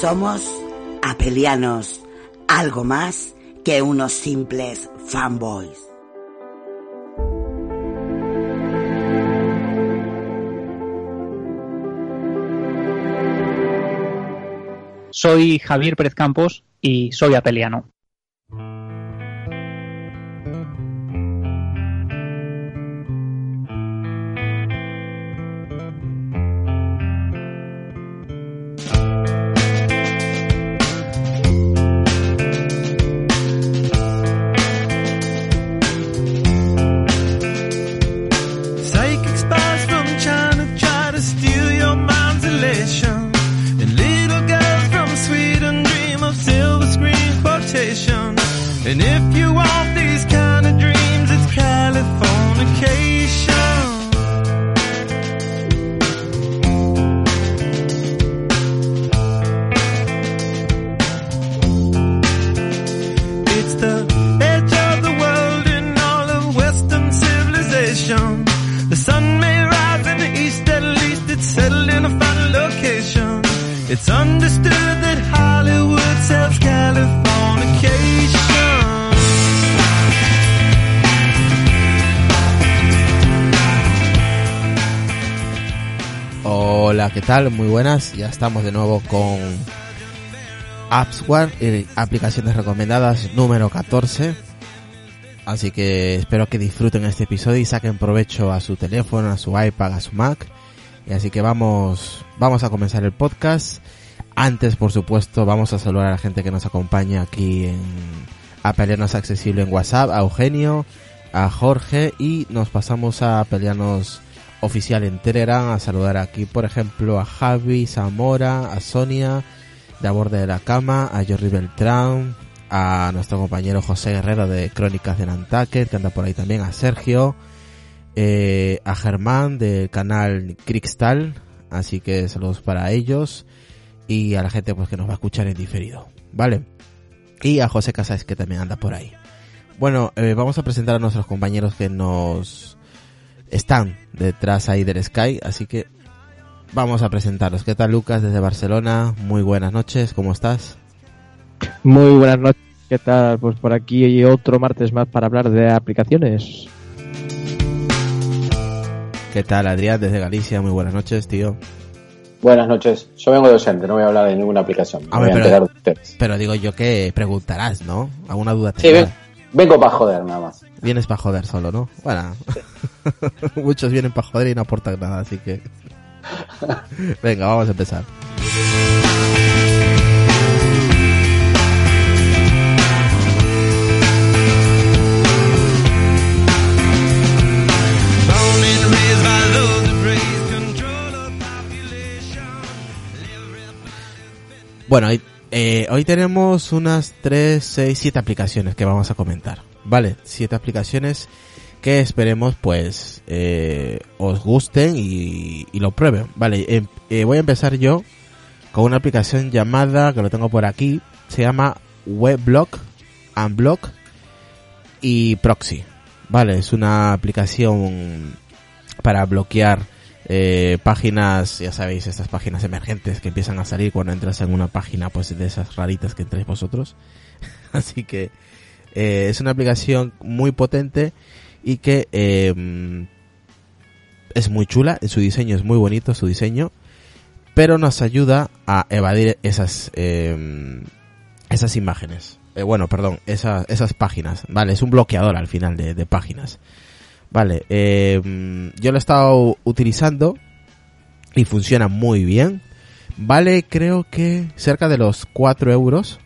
Somos apelianos, algo más que unos simples fanboys. Soy Javier Pérez Campos y soy apeliano. Tal? Muy buenas. Ya estamos de nuevo con AppsWare, eh, aplicaciones recomendadas número 14. Así que espero que disfruten este episodio y saquen provecho a su teléfono, a su iPad, a su Mac. Y así que vamos, vamos a comenzar el podcast. Antes, por supuesto, vamos a saludar a la gente que nos acompaña aquí en Apelianos Accesible en WhatsApp, a Eugenio, a Jorge y nos pasamos a Apelianos Oficial en Telegram a saludar aquí, por ejemplo, a Javi, Zamora, a Sonia, de a borde de la cama, a Jordi Beltrán, a nuestro compañero José Guerrero de Crónicas de Nantucket, que anda por ahí también, a Sergio, eh, a Germán del canal Crickstal, así que saludos para ellos y a la gente pues que nos va a escuchar en diferido, ¿vale? Y a José Casas que también anda por ahí. Bueno, eh, vamos a presentar a nuestros compañeros que nos están detrás ahí del Sky, así que vamos a presentarlos. ¿Qué tal Lucas desde Barcelona? Muy buenas noches, ¿cómo estás? Muy buenas noches, ¿qué tal? Pues por aquí hay otro martes más para hablar de aplicaciones. ¿Qué tal Adrián desde Galicia? Muy buenas noches, tío. Buenas noches. Yo vengo docente, no voy a hablar de ninguna aplicación. Me A voy ver, a pero- enterar de ustedes. Pero digo yo que preguntarás, ¿no? ¿Alguna duda Sí, tendrás? ven- vengo para joder nada más. Vienes para joder solo, ¿no? Bueno, muchos vienen para joder y no aportan nada, así que... Venga, vamos a empezar. Bueno, hay Eh, hoy tenemos unas 3, 6, 7 aplicaciones que vamos a comentar. Vale, 7 aplicaciones que esperemos pues eh, os gusten y, y lo prueben. Vale, em- eh, voy a empezar yo con una aplicación llamada, que lo tengo por aquí, se llama Webblock, Unblock y Proxy. Vale, es una aplicación para bloquear eh, páginas, ya sabéis, estas páginas emergentes que empiezan a salir cuando entras en una página pues de esas raritas que entréis vosotros. Así que eh, es una aplicación muy potente y que eh, es muy chula, su diseño es muy bonito, su diseño, pero nos ayuda a evadir esas eh, esas imágenes. Eh, bueno, perdón, esas, esas páginas. Vale, es un bloqueador al final de, de páginas. Vale, eh, yo lo he estado utilizando y funciona muy bien. Vale, creo que cerca de los 4 euros.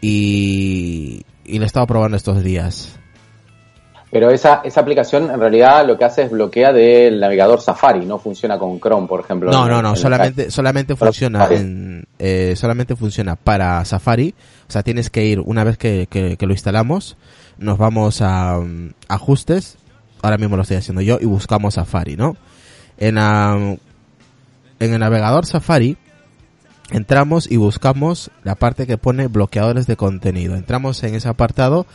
Y, y lo he estado probando estos días. Pero esa, esa aplicación en realidad lo que hace es bloquea del navegador Safari, no funciona con Chrome, por ejemplo. No, en- no, no, solamente, solamente funciona en, eh, solamente funciona para Safari. O sea, tienes que ir, una vez que, que- que lo instalamos, nos vamos a mm, ajustes, ahora mismo lo estoy haciendo yo, y buscamos Safari, ¿no? En, en el navegador Safari, entramos y buscamos la parte que pone bloqueadores de contenido. Entramos en ese apartado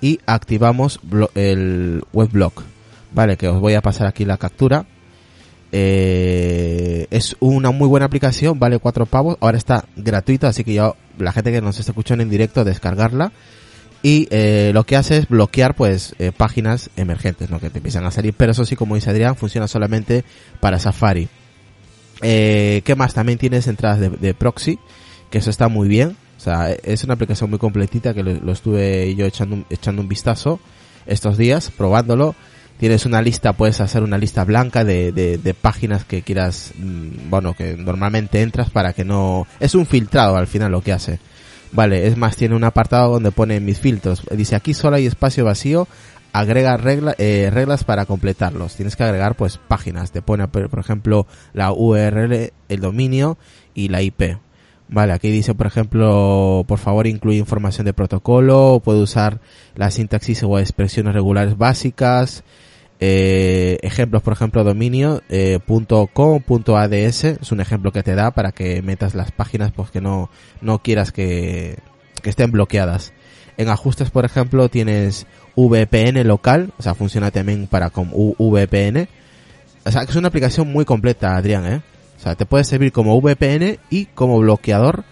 y activamos el webblock. Vale, que os voy a pasar aquí la captura. Eh, es una muy buena aplicación, vale cuatro pavos. Ahora está gratuita, así que ya la gente que nos está escuchando en directo descargarla. Y eh, lo que hace es bloquear pues eh, páginas emergentes, ¿no? Que te empiezan a salir. Pero eso sí, como dice Adrián, funciona solamente para Safari. Eh, ¿Qué más? También tienes entradas de, proxy, que eso está muy bien. O sea, es una aplicación muy completita que lo, lo estuve yo echando, un- echando un vistazo estos días, probándolo. Tienes una lista, puedes hacer una lista blanca de, de, de páginas que quieras, mm, bueno, que normalmente entras para que no... Es un filtrado al final lo que hace. Vale, es más, tiene un apartado donde pone mis filtros. Dice aquí solo hay espacio vacío, agrega regla, eh, reglas para completarlos. Tienes que agregar pues páginas. Te pone por ejemplo la URL, el dominio y la IP. Vale, aquí dice por ejemplo, por favor incluye información de protocolo, puede usar la sintaxis o expresiones regulares básicas. Eh, ejemplos, por ejemplo, dominio eh, .com, .ads es un ejemplo que te da para que metas las páginas pues que no, no quieras que, que estén bloqueadas. En ajustes, por ejemplo, tienes VPN local, o sea, funciona también para con VPN. O sea, que es una aplicación muy completa, Adrián, ¿eh? O sea, te puede servir como VPN y como bloqueador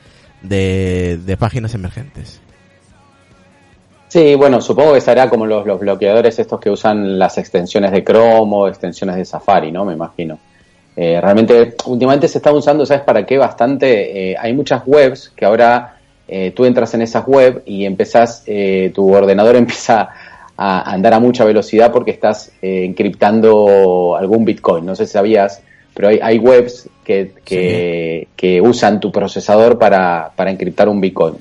de, de páginas emergentes. Sí, bueno, supongo que será como los, los bloqueadores estos que usan las extensiones de Chrome o extensiones de Safari, ¿no? Me imagino. Eh, realmente, últimamente se está usando, ¿sabes para qué? Bastante. eh, hay muchas webs que ahora eh, tú entras en esas web y empezás, eh, tu ordenador empieza a andar a mucha velocidad porque estás eh, encriptando algún Bitcoin. No sé si sabías, pero hay, hay webs que, que, que usan tu procesador para, para encriptar un Bitcoin.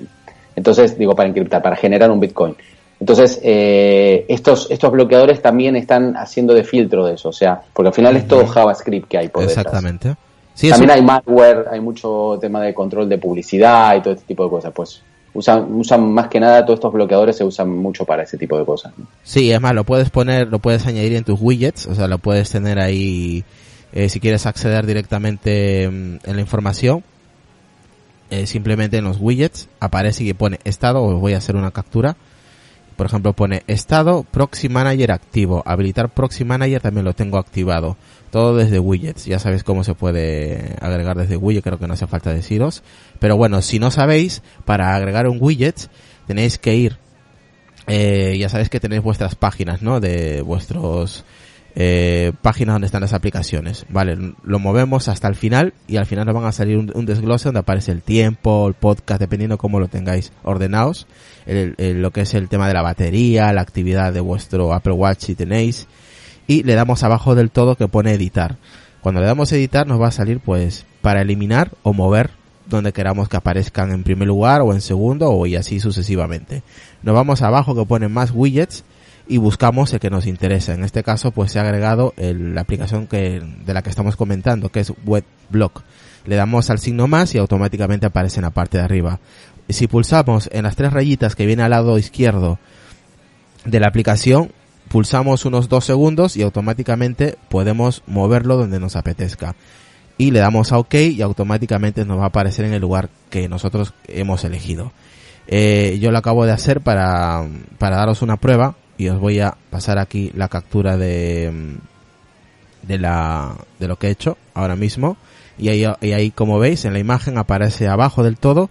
Entonces, digo, para encriptar, para generar un Bitcoin. Entonces, eh, estos, estos bloqueadores también están haciendo de filtro de eso, o sea, porque al final es todo JavaScript que hay por detrás. Exactamente. Sí, es También hay malware, hay mucho tema de control de publicidad y todo este tipo de cosas. Pues usan, usan más que nada todos estos bloqueadores se usan mucho para ese tipo de cosas. ¿no? Sí, es más, lo puedes poner, lo puedes añadir en tus widgets, o sea, lo puedes tener ahí, eh, si quieres acceder directamente mm, en la información, eh, simplemente en los widgets aparece y pone estado, os voy a hacer una captura, por ejemplo pone estado Proxy Manager activo, habilitar Proxy Manager también lo tengo activado, todo desde widgets, ya sabéis cómo se puede agregar desde widget, creo que no hace falta deciros, pero bueno, si no sabéis, para agregar un widget tenéis que ir eh, ya sabéis que tenéis vuestras páginas, ¿no? De vuestros eh, páginas donde están las aplicaciones. Vale, lo movemos hasta el final y al final nos van a salir un, desglose donde aparece el tiempo, el podcast, dependiendo cómo lo tengáis ordenados. El- el- lo que es el tema de la batería, la actividad de vuestro Apple Watch si tenéis. Y le damos abajo del todo que pone editar. Cuando le damos editar nos va a salir pues para eliminar o mover donde queramos que aparezcan en primer lugar o en segundo o y así sucesivamente. Nos vamos abajo que pone más widgets y buscamos el que nos interesa. En este caso pues se ha agregado la aplicación que, de la que estamos comentando que es WebBlock. le damos al signo más y automáticamente aparece en la parte de arriba. Si pulsamos en las tres rayitas que viene al lado izquierdo de la aplicación, pulsamos unos dos segundos y automáticamente podemos moverlo donde nos apetezca. Y le damos a OK y automáticamente nos va a aparecer en el lugar que nosotros hemos elegido. Eh, yo lo acabo de hacer para, para daros una prueba y os voy a pasar aquí la captura de, de la, de lo que he hecho ahora mismo. Y ahí, y ahí, como veis, en la imagen aparece abajo del todo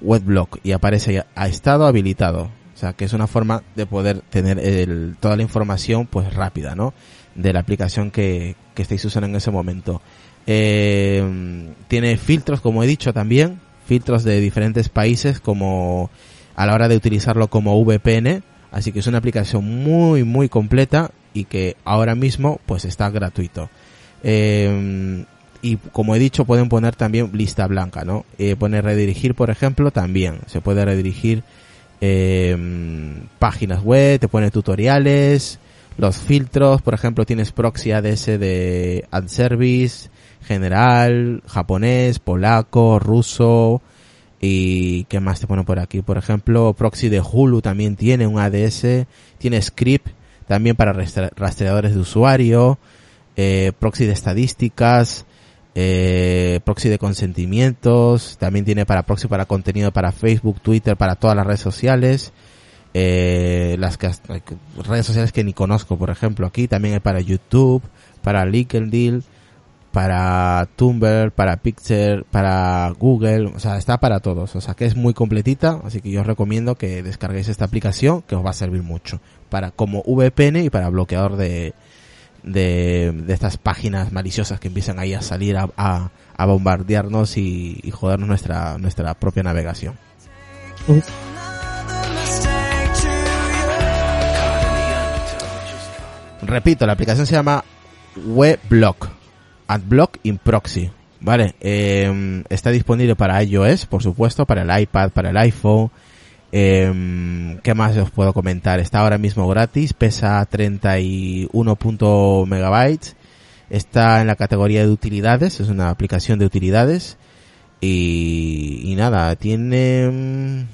Webblock y aparece a estado habilitado. O sea, que es una forma de poder tener el, toda la información pues rápida, ¿no? De la aplicación que, que estáis usando en ese momento. Eh, tiene filtros, como he dicho también, filtros de diferentes países como a la hora de utilizarlo como VPN. Así que es una aplicación muy, muy completa y que ahora mismo pues está gratuito. Eh, y como he dicho pueden poner también lista blanca, ¿no? Eh, poner redirigir, por ejemplo, también se puede redirigir eh, páginas web, te pone tutoriales, los filtros, por ejemplo, tienes proxy ADS de AdService, general, japonés, polaco, ruso y qué más te pone por aquí, por ejemplo, proxy de Hulu también tiene un ADS, tiene script también para rastreadores de usuario, eh, proxy de estadísticas, eh, proxy de consentimientos, también tiene para proxy para contenido para Facebook, Twitter, para todas las redes sociales, eh, las que, redes sociales que ni conozco, por ejemplo, aquí también hay para YouTube, para LinkedIn, para Tumblr, para Pixel, para Google, o sea, está para todos, o sea, que es muy completita, así que yo os recomiendo que descarguéis esta aplicación que os va a servir mucho para como VPN y para bloqueador de, de, de estas páginas maliciosas que empiezan ahí a salir a, a, a bombardearnos y, y, jodernos nuestra, nuestra propia navegación. Repito, la aplicación se llama WebBlock, AdBlock in Proxy. Vale, eh, está disponible para iOS, por supuesto, para el iPad, para el iPhone, eh, ¿Qué más os puedo comentar? Está ahora mismo gratis, pesa 31 megabytes, está en la categoría de utilidades, es una aplicación de utilidades y, y nada, tiene... mm,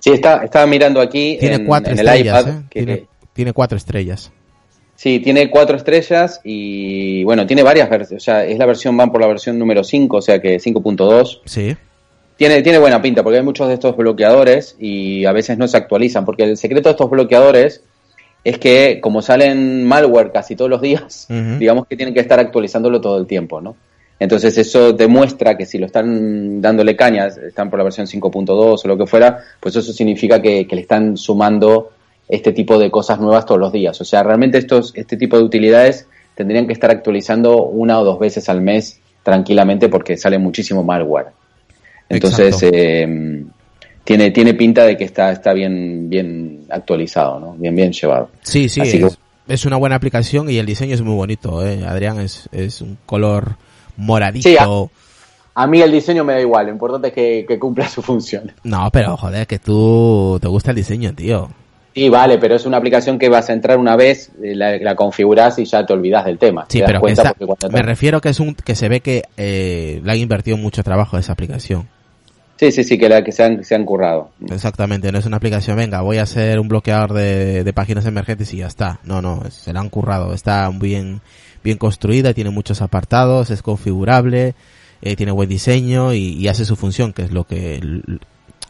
Sí, está, estaba mirando aquí Tiene en, cuatro en el estrellas, iPad. ¿eh? que- Tiene, tiene cuatro estrellas. Sí, tiene cuatro estrellas y bueno, tiene varias versiones. O sea, es la versión, van por la versión número 5, o sea que 5.2. Sí. Tiene, tiene buena pinta porque hay muchos de estos bloqueadores y a veces no se actualizan. Porque el secreto de estos bloqueadores es que como salen malware casi todos los días, digamos que tienen que estar actualizándolo todo el tiempo, ¿no? Entonces eso demuestra que si lo están dándole cañas, están por la versión 5.2 o lo que fuera, pues eso significa que, que le están sumando este tipo de cosas nuevas todos los días. O sea, realmente estos, este tipo de utilidades tendrían que estar actualizando una o dos veces al mes tranquilamente porque sale muchísimo malware. Entonces, eh, tiene, tiene pinta de que está, está bien, bien actualizado, ¿no? Bien, bien llevado. Sí, sí, Así que- es, es una buena aplicación y el diseño es muy bonito, ¿eh? Adrián, es, es un color moradito. Sí, a- A mí el diseño me da igual, lo importante es que, que cumpla su función. No, pero joder, que tú te gusta el diseño, tío. Sí, vale, pero es una aplicación que vas a entrar una vez, eh, la, la configuras y ya te olvidas del tema. Sí, pero cuando me refiero que es un que se ve que eh, le han invertido mucho trabajo a esa aplicación. Sí, sí, sí, que, la, que se, han, se han currado. Exactamente, no es una aplicación, venga, voy a hacer un bloqueador de, de páginas emergentes y ya está. No, no, se la han currado, está bien, bien construida, tiene muchos apartados, es configurable, eh, tiene buen diseño y, y hace su función, que es lo que,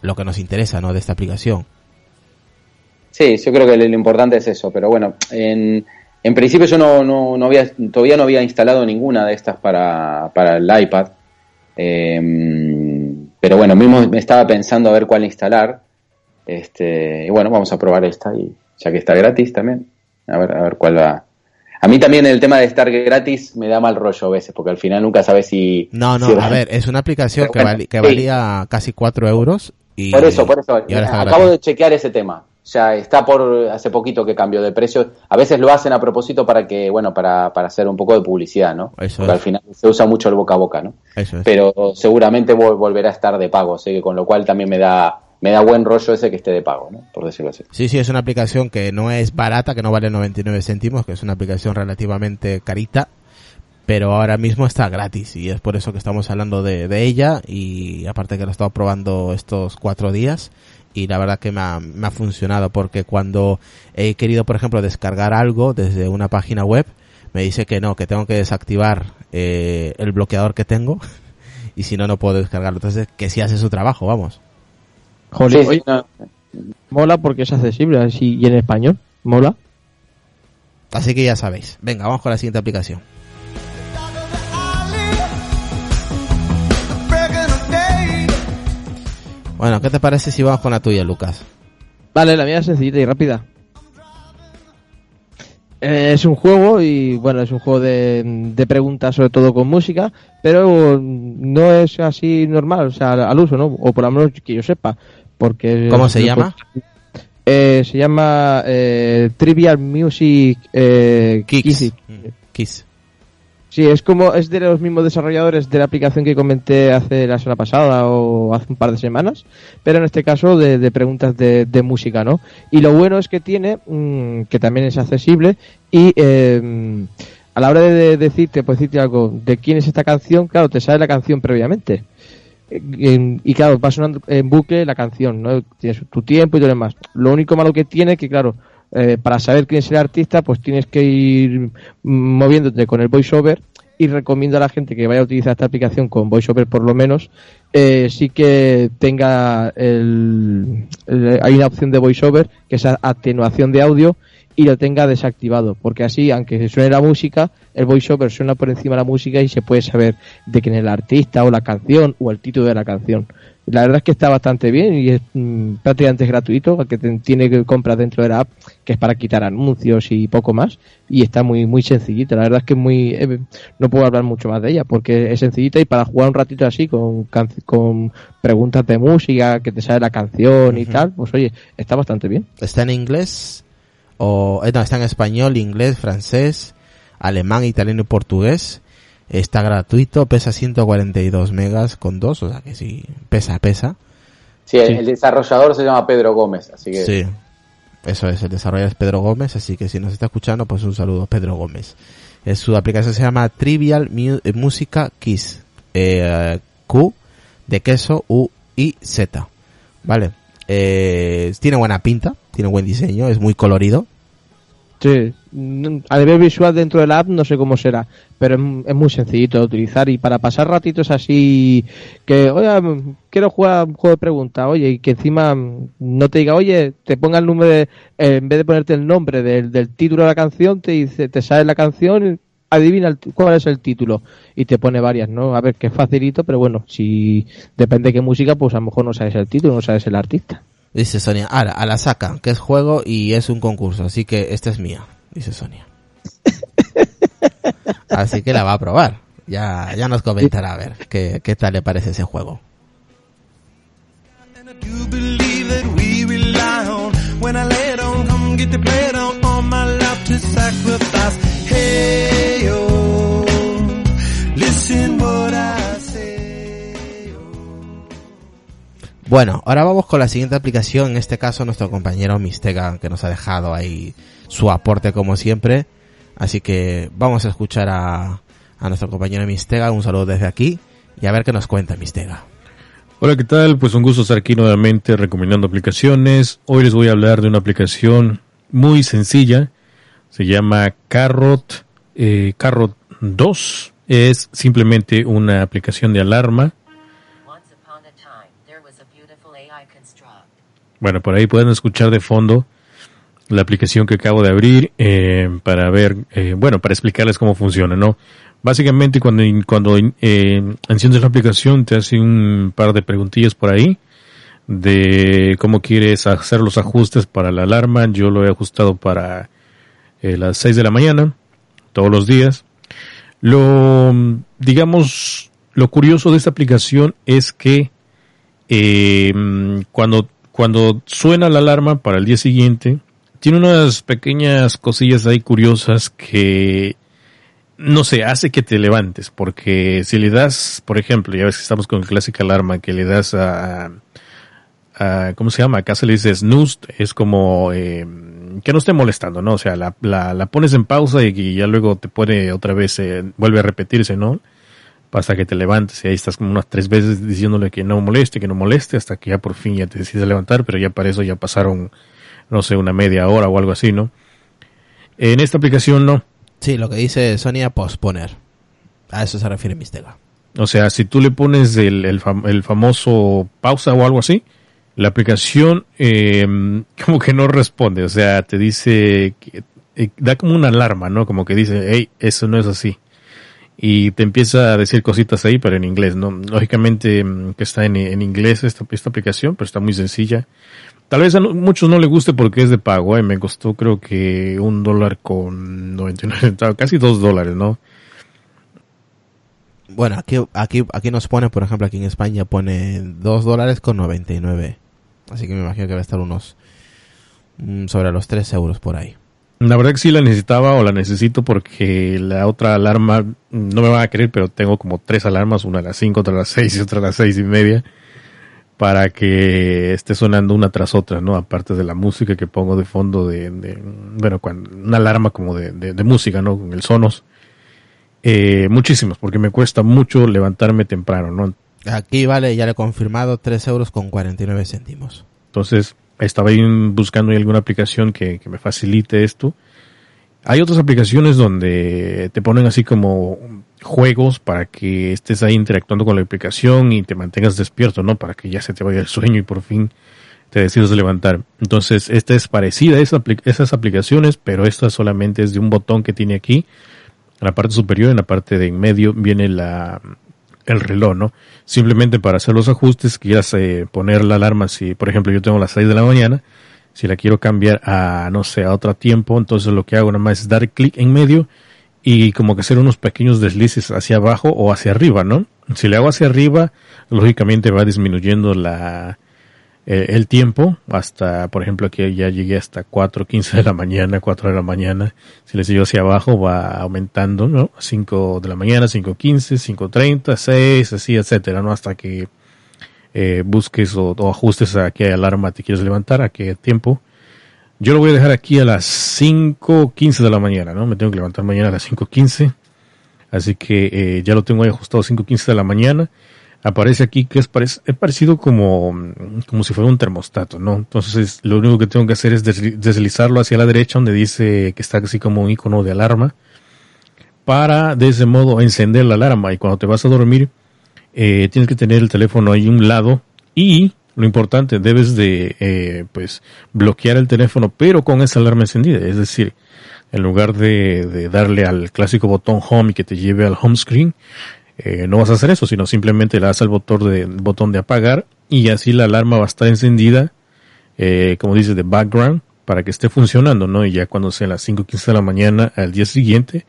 lo que nos interesa, ¿no? De esta aplicación. Sí, yo creo que lo, importante es eso, pero bueno, en, en principio yo no, no, no había, todavía no había instalado ninguna de estas para, para el iPad. Eh, pero bueno, mismo me estaba pensando a ver cuál instalar. Este, y bueno, vamos a probar esta y ya que está gratis también. A ver, a ver cuál va. A mí también el tema de estar gratis me da mal rollo a veces, porque al final nunca sabes si. No, no, si- a ver, es una aplicación que, bueno, que sí. valía casi 4 euros y... Por eso, por eso. Acabo de chequear ese tema. Sea, está por hace poquito que cambió de precio. A veces lo hacen a propósito para que, bueno, para, para hacer un poco de publicidad, ¿no? Eso Porque es. al final se usa mucho el boca a boca, ¿no? Eso es. Pero seguramente vol- volverá a estar de pago, así que con lo cual también me da, me da buen rollo ese que esté de pago, ¿no? Por decirlo así. Sí, sí, es una aplicación que no es barata, que no vale 99 céntimos, que es una aplicación relativamente carita, pero ahora mismo está gratis y es por eso que estamos hablando de, de ella y aparte que lo he estado probando estos cuatro días y la verdad que me ha, me ha funcionado porque cuando he querido por ejemplo descargar algo desde una página web me dice que no, que tengo que desactivar eh, el bloqueador que tengo y si no no puedo descargarlo entonces que sí hace su trabajo vamos Jolín, Sí, oye, sí, no. mola porque es accesible así y en español. Mola. así que ya sabéis venga vamos con la siguiente aplicación bueno ¿qué te parece si vamos con la tuya Lucas? Vale, la mía es sencillita y rápida. Eh, es un juego y bueno, es un juego de, de preguntas sobre todo con música, pero no es así normal, o sea, al, uso, ¿no? O por lo menos que yo sepa, porque... ¿Cómo se llama? Eh, se llama eh, Trivial Music eh. Mm, Kiss Sí, es como es de los mismos desarrolladores de la aplicación que comenté hace la semana pasada o hace un par de semanas, pero en este caso de, preguntas de, de música, ¿no? Y lo bueno es que tiene, mm, que también es accesible y eh, a la hora de, de decirte, pues decirte algo de quién es esta canción, claro, te sale la canción previamente. Eh, en- y claro, va sonando en bucle la canción, ¿no? Tienes tu tiempo y todo lo demás. Lo único malo que tiene que, claro, eh, para saber quién es el artista, pues tienes que ir moviéndote con el voiceover y recomiendo a la gente que vaya a utilizar esta aplicación con voiceover por lo menos, eh, sí que tenga el, hay una opción de voiceover que es atenuación de audio y lo tenga desactivado, porque así, aunque suene la música, el voiceover suena por encima de la música y se puede saber de quién es el artista o la canción o el título de la canción. La verdad es que está bastante bien y es mm, prácticamente es gratuito, que te- tiene que comprar dentro de la app, que es para quitar anuncios y poco más, y está muy muy sencillita. La verdad es que es muy eh, no puedo hablar mucho más de ella porque es sencillita y para jugar un ratito así con can- con preguntas de música, que te sale la canción y tal, pues oye, está bastante bien. está en inglés o eh, no está en español inglés francés alemán italiano y portugués está gratuito pesa 142 megas con dos o sea que sí pesa pesa. Sí, el, Sí. el desarrollador se llama Pedro Gómez, así que sí. Eso es el desarrollador es Pedro Gómez así que si nos está escuchando pues un saludo Pedro Gómez. Eh, su aplicación se llama Trivial Mu- eh, Música Kiss eh, Q de queso U y Z. Vale. Eh, tiene buena pinta tiene buen diseño es muy colorido. Sí, a nivel visual dentro de la app no sé cómo será, pero es, es muy sencillito de utilizar y para pasar ratitos así que, oye, mm, quiero jugar un juego de preguntas, oye, y que encima mm, no te diga, oye, te ponga el número, eh, en vez de ponerte el nombre del, del título de la canción, te dice, te sale la canción, adivina el cuál es el título y te pone varias, ¿no? A ver, que es facilito, pero bueno, si depende de qué música, pues a lo mejor no sabes el título, no sabes el artista. Dice Sonia, ahora, a la saca, que es juego y es un concurso, así que esta es mía, dice Sonia. Así que la va a probar. Ya, ya nos comentará a ver qué, qué tal le parece ese juego. Bueno, ahora vamos con la siguiente aplicación, en este caso nuestro compañero Mistega, que nos ha dejado ahí su aporte como siempre. Así que vamos a escuchar a, a nuestro compañero Mistega, un saludo desde aquí, y a ver qué nos cuenta Mistega. Hola, ¿qué tal? Pues un gusto estar aquí nuevamente recomendando aplicaciones. Hoy les voy a hablar de una aplicación muy sencilla. Se llama Carrot, eh, Carrot 2. Es simplemente una aplicación de alarma. Bueno, por ahí pueden escuchar de fondo la aplicación que acabo de abrir eh, para ver, eh, bueno, para explicarles cómo funciona, ¿no? Básicamente cuando, cuando eh, enciendes la aplicación te hace un par de preguntillas por ahí de cómo quieres hacer los ajustes para la alarma. Yo lo he ajustado para eh, las 6 de la mañana, todos los días. Lo, digamos, lo curioso de esta aplicación es que eh, cuando, cuando suena la alarma para el día siguiente, tiene unas pequeñas cosillas ahí curiosas que, no sé, hace que te levantes, porque si le das, por ejemplo, ya ves que estamos con la clásica alarma que le das a, a ¿cómo se llama? Acá se le dice snooze, es como, eh, que no esté molestando, ¿no? O sea, la, la, la pones en pausa y, ya luego te pone otra vez, eh, vuelve a repetirse, ¿no? Hasta que te levantes y ahí estás como unas tres veces diciéndole que no moleste, que no moleste, hasta que ya por fin ya te decides levantar, pero ya para eso ya pasaron, no sé, una media hora o algo así, ¿no? En esta aplicación no. Sí, lo que dice Sonia, posponer. A eso se refiere Mistega. O sea, si tú le pones el, el, fam- el famoso pausa o algo así, la aplicación eh, como que no responde. O sea, te dice, que, eh, da como una alarma, ¿no? Como que dice, hey, eso no es así. Y te empieza a decir cositas ahí, pero en inglés, ¿no? Lógicamente mm, que está en, en inglés esta, esta aplicación, pero está muy sencilla. Tal vez a muchos no le guste porque es de pago, ¿eh? Me costó creo que un dólar con 99 centavos, casi dos dólares, ¿no? Bueno, aquí, aquí, aquí nos pone, por ejemplo, aquí en España pone 2 dólares con 99. Así que me imagino que va a estar unos mm, sobre los 3 euros por ahí. La verdad que sí la necesitaba o la necesito porque la otra alarma, no me van a creer, pero tengo como tres alarmas, una a las 5, otra a las 6 y otra a las seis y media, para que esté sonando una tras otra, ¿no? Aparte de la música que pongo de fondo de, de- bueno, cuando, una alarma como de, de, de música, ¿no? Con el Sonos. Eh, muchísimas, porque me cuesta mucho levantarme temprano, ¿no? Aquí vale, ya le he confirmado, 3 euros con 49 céntimos. Entonces, estaba ahí buscando alguna aplicación que, que me facilite esto. Hay otras aplicaciones donde te ponen así como juegos para que estés ahí interactuando con la aplicación y te mantengas despierto, ¿no? Para que ya se te vaya el sueño y por fin te decidas levantar. Entonces, esta es parecida a esas aplicaciones, pero esta solamente es de un botón que tiene aquí. En la parte superior, en la parte de en medio, viene la, el reloj, ¿no? Simplemente para hacer los ajustes, quieras eh, poner la alarma, si por ejemplo yo tengo las 6 de la mañana, si la quiero cambiar a, no sé, a otro tiempo, entonces lo que hago nada más es dar clic en medio y como que hacer unos pequeños deslices hacia abajo o hacia arriba, ¿no? Si le hago hacia arriba, lógicamente va disminuyendo la, eh, el tiempo hasta, por ejemplo, aquí ya llegué hasta 4.15 de la mañana, 4 de la mañana. Si le sigo hacia abajo va aumentando, ¿no? 5 de la mañana, 5.15, 5.30, 6, así, etcétera, ¿no? Hasta que eh, busques o, o ajustes a qué alarma te quieres levantar, a qué tiempo. Yo lo voy a dejar aquí a las 5.15 de la mañana, ¿no? Me tengo que levantar mañana a las 5.15. Así que eh, ya lo tengo ahí ajustado 5.15 de la mañana. Aparece aquí que es, parec- es parecido como, como si fuera un termostato, ¿no? Entonces lo único que tengo que hacer es desli- deslizarlo hacia la derecha donde dice que está así como un icono de alarma para de ese modo encender la alarma y cuando te vas a dormir eh, tienes que tener el teléfono ahí a un lado y lo importante debes de eh, pues bloquear el teléfono pero con esa alarma encendida es decir en lugar de, de darle al clásico botón home y que te lleve al home screen eh, no vas a hacer eso sino simplemente le das al botón de, botón de apagar y así la alarma va a estar encendida eh, como dice de background para que esté funcionando no y ya cuando sea las 5.15 de la mañana al día siguiente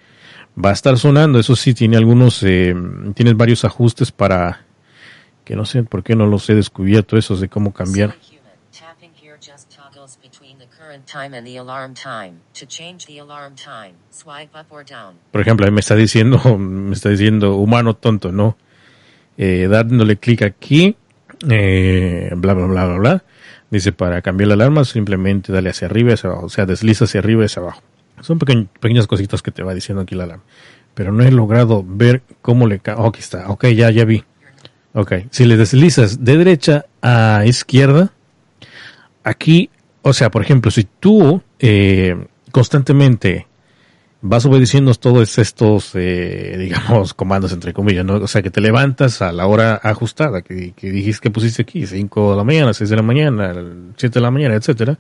va a estar sonando. Eso sí, tiene algunos, eh, tienes varios ajustes para que no sé por qué no los he descubierto esos de cómo cambiar. Time and the alarm time. To change the alarm time, swipe up or down. Por ejemplo, ahí me está diciendo, me está diciendo humano tonto, ¿no? Eh, dándole clic aquí, eh, bla, bla, bla, bla, bla. Dice para cambiar la alarma, simplemente dale hacia arriba, hacia abajo. O sea, desliza hacia arriba y hacia abajo. Son pequeñ- pequeñas cositas que te va diciendo aquí la alarma. Pero no he logrado ver cómo le... oh, aquí está. Ok, ya, ya vi. Ok. Si le deslizas de derecha a izquierda, aquí, o sea, por ejemplo, si tú eh, constantemente vas obedeciendo todos estos, eh, digamos, comandos entre comillas, ¿no? O sea, que te levantas a la hora ajustada, que, dijiste que pusiste aquí, 5 de la mañana, 6 de la mañana, 7 de la mañana, etcétera,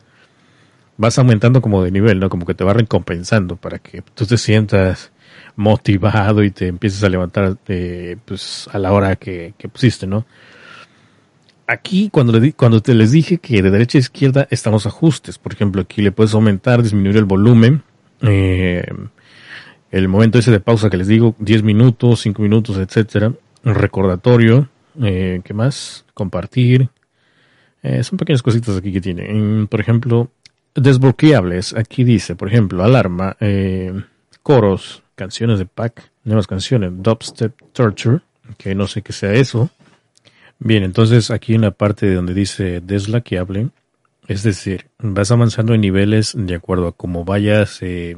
vas aumentando como de nivel, ¿no? Como que te va recompensando para que tú te sientas motivado y te empieces a levantar, eh, pues, a la hora que pusiste, ¿no? Aquí, cuando, le di- cuando te les dije que de derecha a izquierda están los ajustes, por ejemplo, aquí le puedes aumentar, disminuir el volumen, eh, el momento ese de pausa que les digo, 10 minutos, 5 minutos, etcétera, recordatorio, eh, ¿qué más? Compartir, eh, son pequeñas cositas aquí que tiene. Mm, Por ejemplo, desbloqueables, aquí dice, por ejemplo, alarma, eh, coros, canciones de pack, nuevas canciones, dubstep, torture, que no sé qué sea eso. Bien, entonces aquí en la parte de donde dice desbloqueable, Es decir, vas avanzando en niveles de acuerdo a cómo vayas eh,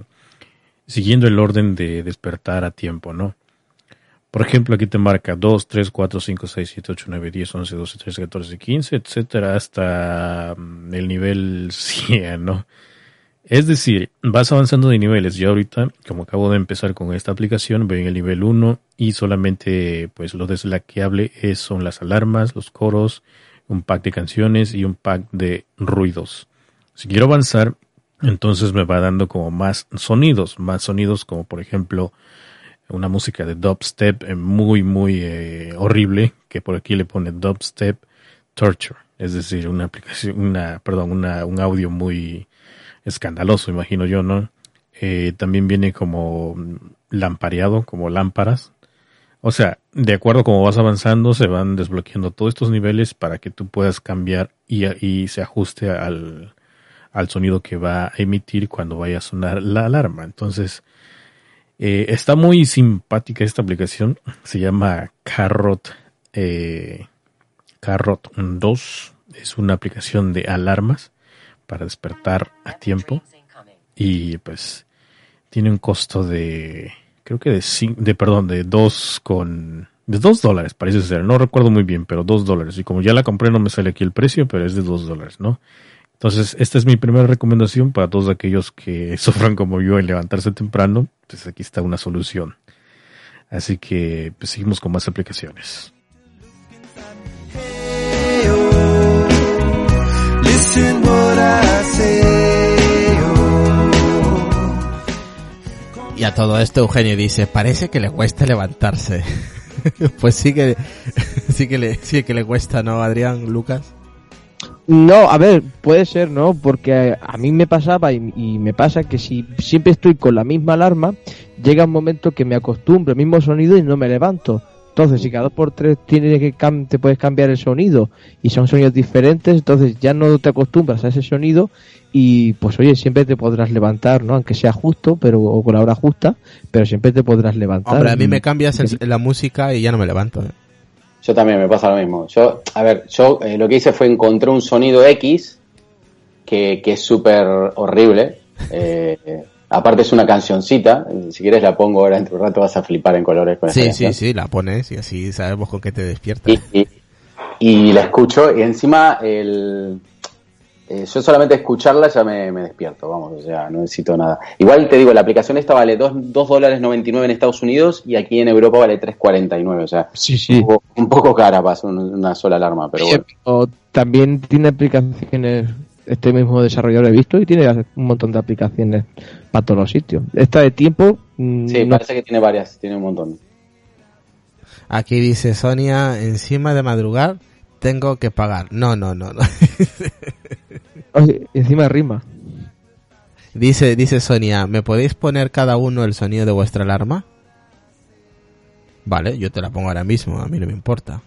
siguiendo el orden de despertar a tiempo, ¿no? Por ejemplo, aquí te marca 2, 3, 4, 5, 6, 7, 8, 9, 10, 11, 12, 13, 14, 15, etcétera, hasta mm, el nivel 100, ¿no? Es decir, vas avanzando de niveles. Yo ahorita, como acabo de empezar con esta aplicación, voy en el nivel 1 y solamente pues lo deslaqueable es, son las alarmas, los coros, un pack de canciones y un pack de ruidos. Si quiero avanzar, entonces me va dando como más sonidos, más sonidos como por ejemplo una música de dubstep eh, muy muy eh, horrible que por aquí le pone dubstep torture, es decir, una aplicación, una perdón, una, un audio muy escandaloso, imagino yo, ¿no? Eh, también viene como lampareado, como lámparas. O sea, de acuerdo como vas avanzando, se van desbloqueando todos estos niveles para que tú puedas cambiar y, y se ajuste al, al sonido que va a emitir cuando vaya a sonar la alarma. Entonces, eh, está muy simpática esta aplicación. Se llama Carrot, eh, Carrot 2. Es una aplicación de alarmas para despertar a tiempo. Y pues tiene un costo de, creo que de, cin- de perdón, de dos con, de dos dólares parece ser. No recuerdo muy bien, pero dos dólares. Y como ya la compré no me sale aquí el precio, pero es de dos dólares, ¿no? Entonces, esta es mi primera recomendación para todos aquellos que sufran como yo en levantarse temprano. Pues aquí está una solución. Así que pues, seguimos con más aplicaciones. Y a todo esto Eugenio dice, parece que le cuesta levantarse. pues sí que, sí que le, sí que le cuesta, ¿no, Adrián, Lucas? No, a ver, puede ser, ¿no? Porque a mí me pasaba y me pasa que si siempre estoy con la misma alarma, llega un momento que me acostumbro al mismo sonido y no me levanto. Entonces, si cada dos por tres tiene que cam- te puedes cambiar el sonido y son sonidos diferentes, entonces ya no te acostumbras a ese sonido y pues oye, siempre te podrás levantar, ¿no? Aunque sea justo, pero o con la hora justa, pero siempre te podrás levantar. Hombre, a mí me cambias el- la música y ya no me levanto. ¿eh? Yo también me pasa lo mismo. Yo, a ver, yo eh, lo que hice fue encontrar un sonido X que, que es súper horrible. Eh, aparte es una cancioncita. Si quieres la pongo ahora dentro de un rato vas a flipar en colores con esta Sí, canción. sí, sí, la pones y así sabemos con qué te despiertas. Y, y- y la escucho y encima el, eh, yo solamente escucharla ya me, me despierto, vamos, o sea, no necesito nada. Igual te digo, la aplicación esta vale 2 dólares 99 en Estados Unidos y aquí en Europa vale 3.49, o sea, Sí, sí. un, poco, un poco cara para hacer un- una sola alarma, pero bueno. O también tiene aplicaciones, este mismo desarrollador he visto y tiene un montón de aplicaciones para todos los sitios. Esta de tiempo, mm, Sí, no- parece que tiene varias, tiene un montón. Aquí dice Sonia, encima de madrugar tengo que pagar. No, no, no, no. Oye, encima rima. dice, dice Sonia, ¿me podéis poner cada uno el sonido de vuestra alarma? Vale, yo te la pongo ahora mismo, a mí no me importa.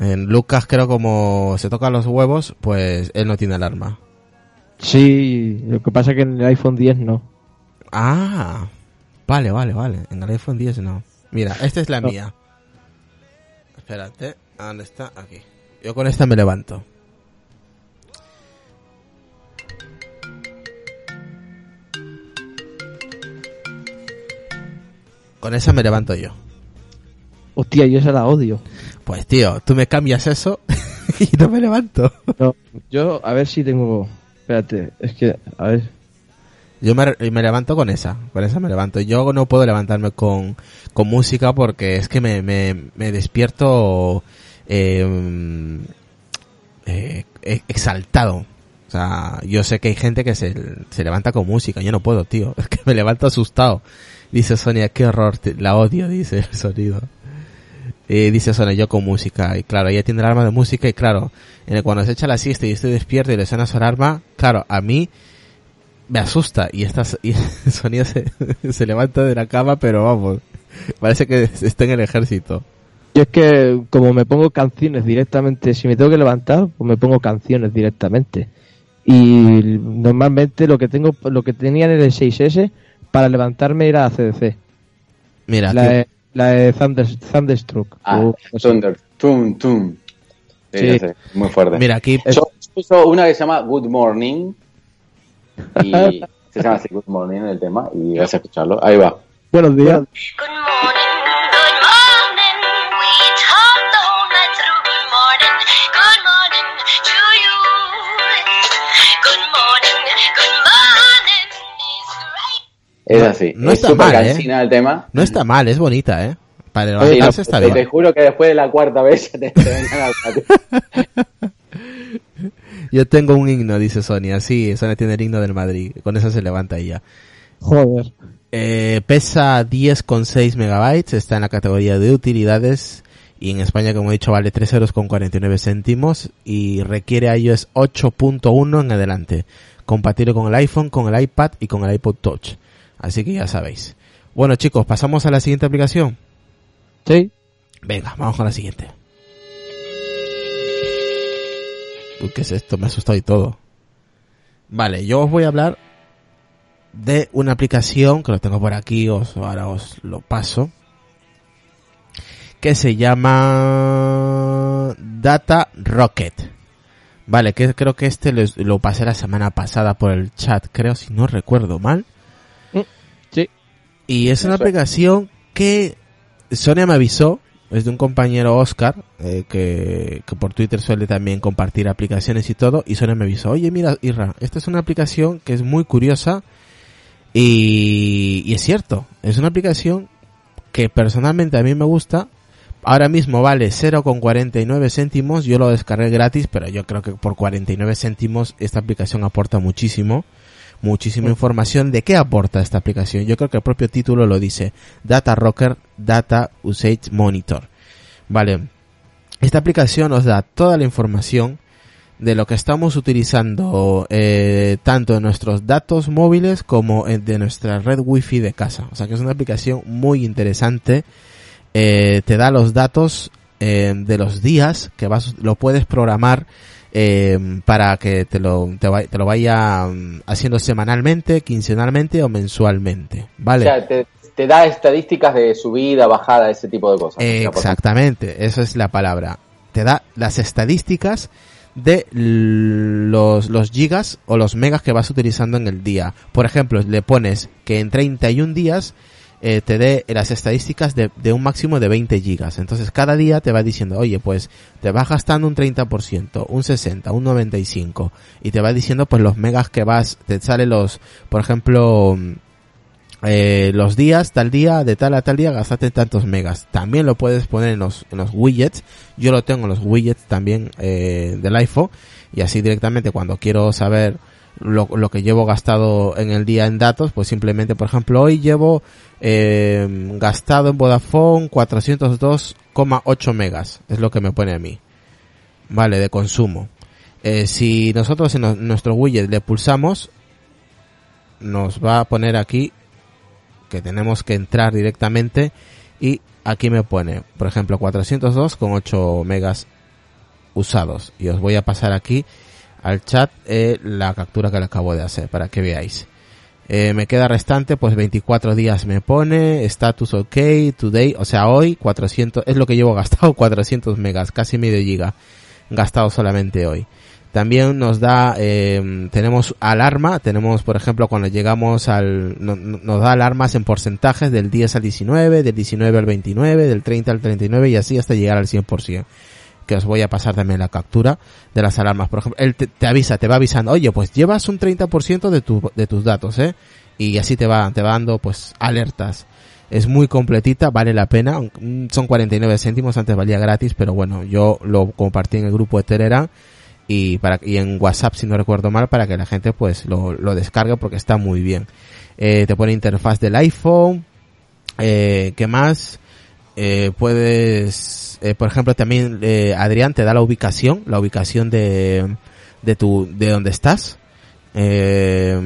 En Lucas creo como se toca los huevos, pues él no tiene alarma. Sí, lo que pasa es que en el iPhone 10 no. Ah, vale, vale, vale. En el iPhone 10 no. Mira, esta es la No. mía. Espérate, ¿dónde está? Aquí. Yo con esta me levanto. Con esa me levanto yo. Hostia, yo esa la odio. Pues tío, tú me cambias eso y no me levanto. No, yo a ver si tengo... Espérate, es que, a ver... Yo me, me levanto con esa, con esa me levanto. Yo no puedo levantarme con, con música porque es que me, me, me despierto eh, eh, exaltado. O sea, yo sé que hay gente que se, se levanta con música, yo no puedo, tío. Es que me levanto asustado. Dice Sonia, qué horror, la odio, dice el sonido. Eh, dice Sonia, yo con música. Y claro, ella tiene el alarma de música y claro, en el- cuando se echa la siesta y estoy despierto y le suena su alarma, claro, a mí me asusta y esta y Sonia se, se levanta de la cama pero vamos parece que está en el ejército Yo es que como me pongo canciones directamente, si me tengo que levantar, pues me pongo canciones directamente. Y normalmente lo que tengo, lo que tenía en el 6S para levantarme era CDC. mira La la de Thunder, Thunderstruck. Ah, no sé. Thunder, tum, tum. Sí, Sí. ya sé, muy fuerte. mira aquí Yo, puso una que se llama Good Morning. Y se llama así Good Morning el tema. Y vas a escucharlo. Ahí va. Buenos días. Good morning, Es así. no es está mal, ¿eh? cansina el tema. No está mal, es bonita, ¿eh? Para Sí, levantarse no, está te, bien. te juro que después de la cuarta vez ya te, te vengan a Yo tengo un himno, dice Sonia. Sí, Sonia tiene el himno del Madrid. Con eso se levanta ella. Joder. Eh, pesa 10,6 megabytes, está en la categoría de utilidades y en España, como he dicho, vale 3 euros con 49 céntimos y requiere iOS 8.1 en adelante, compatible con el iPhone, con el iPad y con el iPod Touch. Así que ya sabéis. Bueno chicos, pasamos a la siguiente aplicación. Sí. Venga, vamos con la siguiente. Uy, ¿qué es esto? Me ha asustado y todo. Vale, yo os voy a hablar de una aplicación que lo tengo por aquí, os, ahora os lo paso. Que se llama Data Rocket. Vale, que creo que este lo, lo pasé la semana pasada por el chat, creo, si no recuerdo mal. Y es una aplicación que Sonia me avisó, es de un compañero Oscar, eh, que, que por Twitter suele también compartir aplicaciones y todo, y Sonia me avisó, oye mira Irra, esta es una aplicación que es muy curiosa y, y es cierto, es una aplicación que personalmente a mí me gusta, ahora mismo vale 0,49 céntimos, yo lo descargué gratis, pero yo creo que por 49 céntimos esta aplicación aporta muchísimo muchísima información de qué aporta esta aplicación. Yo creo que el propio título lo dice, Data Rocker Data Usage Monitor. Vale, esta aplicación nos da toda la información de lo que estamos utilizando eh, tanto en nuestros datos móviles como en, de nuestra red wifi de casa. O sea que es una aplicación muy interesante. Eh, te da los datos eh, de los días que vas, lo puedes programar eh, para que te lo, te, va- te lo vaya mm, haciendo semanalmente, quincenalmente o mensualmente. ¿Vale? O sea, te, te da estadísticas de subida, bajada, ese tipo de cosas. Exactamente, esa es la palabra. Te da las estadísticas de los, los gigas o los megas que vas utilizando en el día. Por ejemplo, le pones que en 31 días eh, te dé las estadísticas de, un máximo de 20 gigas. Entonces cada día te va diciendo, oye, pues te vas gastando un 30%, un 60, un 95 y te va diciendo pues los megas que vas, te sale los, por ejemplo, eh, los días, tal día, de tal a tal día, gastaste tantos megas. También lo puedes poner en los, en los widgets. Yo lo tengo en los widgets también eh, del iPhone. Y así directamente cuando quiero saber lo, lo que llevo gastado en el día en datos, pues simplemente, por ejemplo, hoy llevo eh, gastado en Vodafone 402,8 megas. Es lo que me pone a mí. Vale, de consumo. Eh, si nosotros en nuestro widget le pulsamos, nos va a poner aquí que tenemos que entrar directamente y aquí me pone, por ejemplo, 402 con 8 megas usados. Y os voy a pasar aquí al chat eh, la captura que le acabo de hacer para que veáis. Eh, me queda restante, pues 24 días me pone, status ok, today, o sea, hoy 400, es lo que llevo gastado, 400 megas, casi medio giga, gastado solamente hoy. También nos da, eh, tenemos alarma, tenemos por ejemplo cuando llegamos al, no- no- nos da alarmas en porcentajes del 10 al 19, del 19 al 29, del 30 al 39 y así hasta llegar al 100%. Que os voy a pasar también la captura de las alarmas. Por ejemplo, él te, avisa, te va avisando, oye, pues llevas un 30% de, tu, de tus datos, ¿eh? Y así te va, te va dando pues alertas. Es muy completita, vale la pena. mm, Son 49 céntimos, antes valía gratis, pero bueno, yo lo compartí en el grupo de Telegram y y en WhatsApp si no recuerdo mal para que la gente pues lo, lo descargue porque está muy bien Eh, te pone interfaz del iPhone eh, qué más Eh, puedes eh, por ejemplo también eh, Adrián te da la ubicación la ubicación de de tu de donde estás. Eh,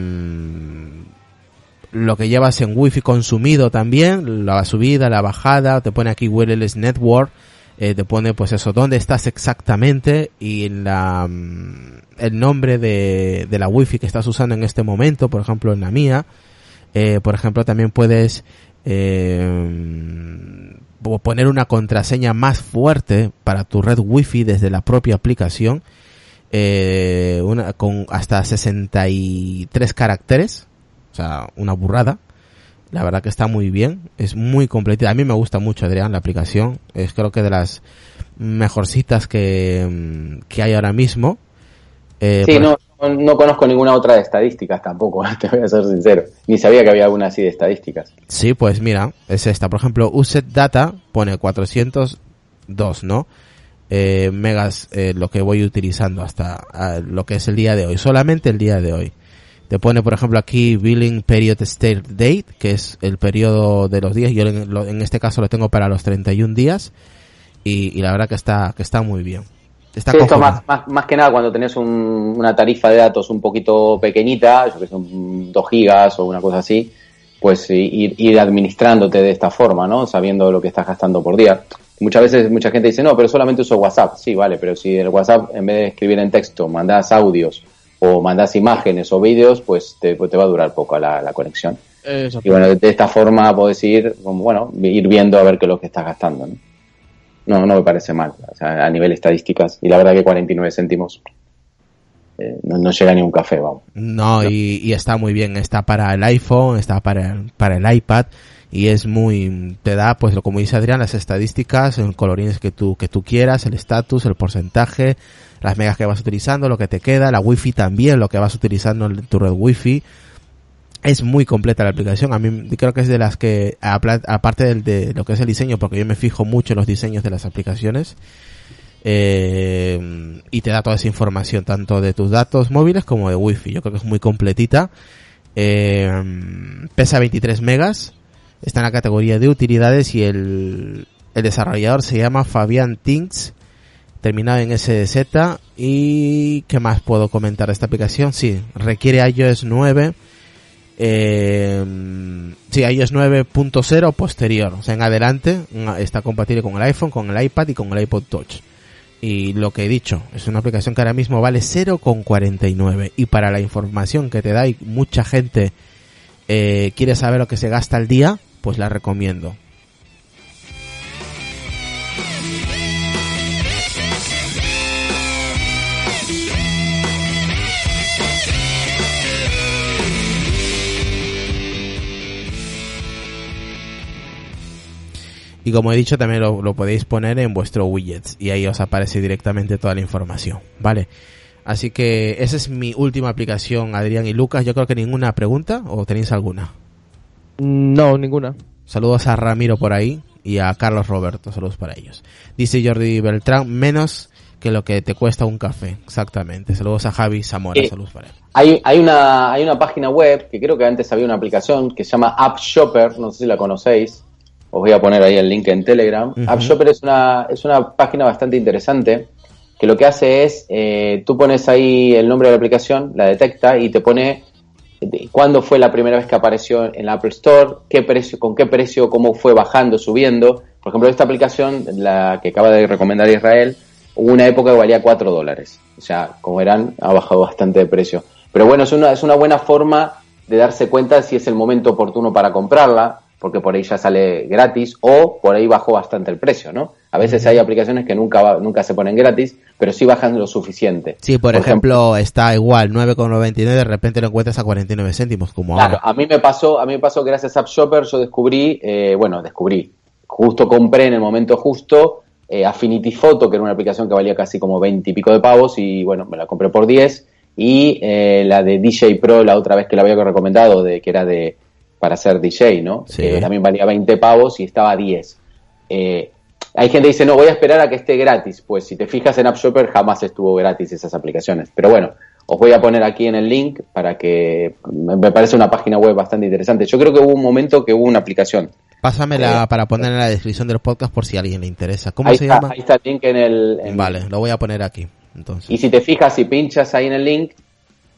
lo que llevas en wifi consumido también, la subida, la bajada, te pone aquí Wireless Network, eh, te pone pues eso, dónde estás exactamente y la, mm, el nombre de, de la wifi que estás usando en este momento, por ejemplo en la mía, eh, por ejemplo también puedes eh, po- poner una contraseña más fuerte para tu red wifi desde la propia aplicación eh, una, con hasta 63 caracteres, o sea, una burrada. La verdad que está muy bien, es muy completa. A mí me gusta mucho, Adrián, la aplicación. Es creo que de las mejorcitas que, mm, que hay ahora mismo. Eh, Sí, no, no, no conozco ninguna otra de estadísticas tampoco, te voy a ser sincero. Ni sabía que había alguna así de estadísticas. Sí, pues mira, es esta. Por ejemplo, Uset Data pone 402, ¿no? Eh, megas eh, lo que voy utilizando hasta lo que es el día de hoy. Solamente el día de hoy. Te pone, por ejemplo, aquí Billing Period Start Date, que es el periodo de los días. Yo en, lo- en este caso lo tengo para los 31 días. Y, y la verdad que está, que está muy bien. Está Sí, esto más, más, más que nada cuando tenés un- una tarifa de datos un poquito pequeñita, yo que son 2 gigas o una cosa así, pues ir, ir administrándote de esta forma, ¿no? Sabiendo lo que estás gastando por día. Muchas veces mucha gente dice, no, pero solamente uso WhatsApp. Sí, vale, pero si el WhatsApp en vez de escribir en texto mandás audios o mandás imágenes o vídeos, pues te, pues te va a durar poco la, la conexión. Eso. Y bueno, de, de esta forma podés ir, como, bueno, ir viendo a ver qué es lo que estás gastando, ¿no? No, no me parece mal, o sea, a nivel estadísticas. Y la verdad que 49 céntimos eh, no, no llega ni un café, vamos. No, y, y está muy bien. Está para el iPhone, está para, para el iPad y es muy, te da, pues, lo como dice Adrián, las estadísticas, en colorines que tú, que tú quieras, el estatus, el porcentaje, las megas que vas utilizando, lo que te queda, la wifi también, lo que vas utilizando en tu red wifi. Es muy completa la aplicación. A mí creo que es de las que, aparte del, de lo que es el diseño, porque yo me fijo mucho en los diseños de las aplicaciones, eh, y te da toda esa información, tanto de tus datos móviles como de wifi. Yo creo que es muy completita. Eh, pesa 23 megas, está en la categoría de utilidades y el, el desarrollador se llama Fabian Tinks, terminado en SZ. ¿Y qué más puedo comentar de esta aplicación? Sí, requiere iOS 9. Eh, sí, iOS 9.0 posterior, o sea, en adelante está compatible con el iPhone, con el iPad y con el iPod Touch. Y lo que he dicho, es una aplicación que ahora mismo vale 0,49 y para la información que te da y mucha gente eh, quiere saber lo que se gasta al día, pues la recomiendo. Y como he dicho, también lo, lo podéis poner en vuestro widgets y ahí os aparece directamente toda la información, ¿vale? Así que esa es mi última aplicación, Adrián y Lucas. Yo creo que ninguna pregunta o tenéis alguna. No, ninguna. Saludos a Ramiro por ahí y a Carlos Roberto, saludos para ellos. Dice Jordi Beltrán, menos que lo que te cuesta un café, exactamente. Saludos a Javi Zamora, Eh, saludos para él. Hay, hay, una, hay una página web que creo que antes había una aplicación que se llama App Shopper, no sé si la conocéis. Os voy a poner ahí el link en Telegram. Ujú. App Shopper es una, es una página bastante interesante que lo que hace es, eh, tú pones ahí el nombre de la aplicación, la detecta y te pone cuándo fue la primera vez que apareció en la Apple Store, qué precio, con qué precio, cómo fue bajando, subiendo. Por ejemplo, esta aplicación, la que acaba de recomendar Israel, hubo una época que valía 4 dólares. O sea, como verán, ha bajado bastante de precio. Pero bueno, es una, es una buena forma de darse cuenta si es el momento oportuno para comprarla, porque por ahí ya sale gratis, o por ahí bajó bastante el precio, ¿no? A veces hay aplicaciones que nunca, va- nunca se ponen gratis, pero sí bajan lo suficiente. Sí, por, ejemplo, está igual, 9,99, de repente lo encuentras a 49 céntimos, como Claro, ahora. a mí me pasó, a mí me pasó que gracias a App Shopper yo descubrí, eh, bueno, descubrí, justo compré en el momento justo eh, Affinity Photo, que era una aplicación que valía casi como 20 y pico de pavos y bueno, me la compré por 10 y eh, la de DJ Pro, la otra vez que la había recomendado, de que era de para ser DJ, ¿no? Sí. También valía 20 pavos y estaba a 10. Eh, hay gente que dice, no, voy a esperar a que esté gratis. Pues si te fijas en App Shopper, jamás estuvo gratis esas aplicaciones. Pero bueno, os voy a poner aquí en el link para que me parece una página web bastante interesante. Yo creo que hubo un momento que hubo una aplicación. Pásamela Eh, para poner en la descripción del podcast por si a alguien le interesa. ¿Cómo ahí, se está, llama? ahí está el link en el... en- Vale, lo voy a poner aquí. Entonces. Y si te fijas y pinchas ahí en el link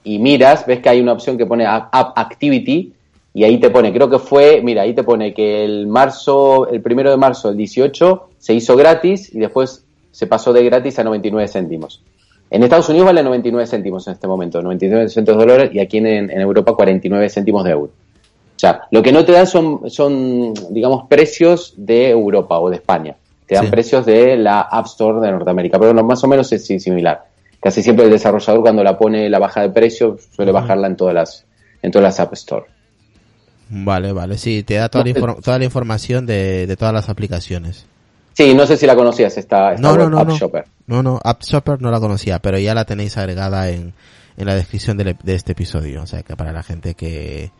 y miras, ves que hay una opción que pone App Activity y ahí te pone, creo que fue, mira, ahí te pone que el marzo, el primero de marzo, el 18, se hizo gratis y después se pasó de gratis a 99 céntimos. En Estados Unidos vale 99 céntimos en este momento, 99 céntimos de dólares y aquí en, en Europa 49 céntimos de euro. O sea, lo que no te dan son, son, digamos, precios de Europa o de España. Te dan Sí. precios de la App Store de Norteamérica, pero no, más o menos es similar. casi siempre el desarrollador cuando la pone la baja de precio suele bajarla en todas las en todas las App Store. Vale, vale, sí, te da toda, la, No, infor- toda la información de, de todas las aplicaciones. Sí, no sé si la conocías esta, esta No, no, web no, App no. Shopper. No, no, App Shopper no la conocía, pero ya la tenéis agregada en, en la descripción del- de, este episodio. O sea que para la gente que,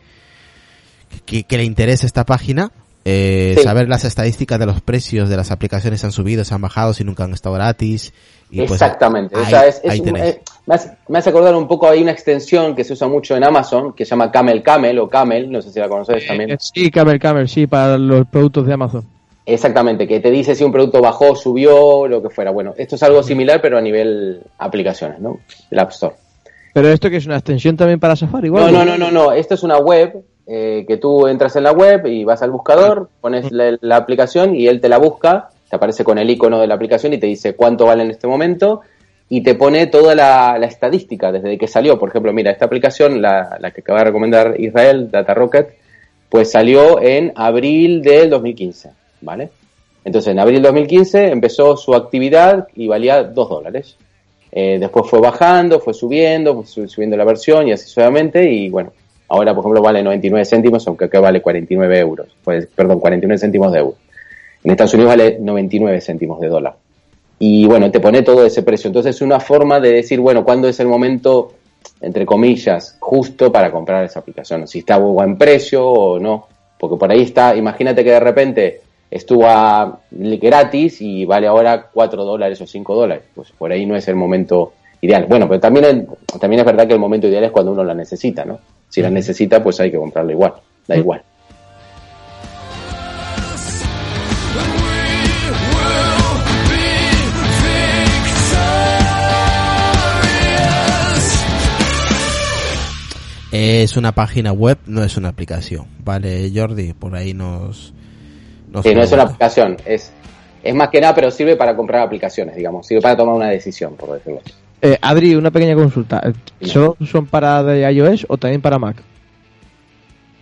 que, que le interese esta página, eh, Sí. saber las estadísticas de los precios de las aplicaciones han subido, se han bajado, si nunca han estado gratis. Y pues, Exactamente. o ahí- sea, es- es eh, me, hace, me hace acordar un poco, hay una extensión que se usa mucho en Amazon, que se llama Camel Camel o Camel, no sé si la conoces también. Eh, Sí, Camel Camel, sí, para los productos de Amazon. Exactamente, que te dice si un producto bajó, subió, lo que fuera. Bueno, esto es algo similar, pero a nivel aplicaciones, ¿no? El App Store. Pero esto que es una extensión también para Safari, No, igual. no, no, no, no. Esto es una web eh, que tú entras en la web y vas al buscador, pones la, la aplicación y él te la busca, te aparece con el icono de la aplicación y te dice cuánto vale en este momento y te pone toda la, la estadística desde que salió. Por ejemplo, mira, esta aplicación, la, la que acaba de recomendar Israel, Data Rocket, pues salió en abril del 2015, ¿vale? Entonces, en abril del 2015 empezó su actividad y valía 2 dólares. Eh, después fue bajando, fue subiendo, fue su- subiendo la versión y así sucesivamente. Y bueno, ahora por ejemplo vale 99 céntimos, aunque acá vale 49 euros. Pues, perdón, 49 céntimos de euro. En Estados Unidos vale 99 céntimos de dólar. Y bueno, te pone todo ese precio. Entonces es una forma de decir, bueno, cuándo es el momento, entre comillas, justo para comprar esa aplicación. Si está a buen precio o no. Porque por ahí está, imagínate que de repente estuvo a gratis y vale ahora 4 dólares o 5 dólares. Pues por ahí no es el momento ideal. Bueno, pero también, el- también es verdad que el momento ideal es cuando uno la necesita, ¿no? Si la necesita, pues hay que comprarla igual. Da igual. Es una página web, no es una aplicación. Vale, Jordi, por ahí nos... nos Sí, no es una aplicación, es, es más que nada, pero sirve para comprar aplicaciones, digamos, sirve para tomar una decisión, por decirlo así. Eh, Adri, una pequeña consulta. Eh, ¿Solo son para de iOS o también para Mac?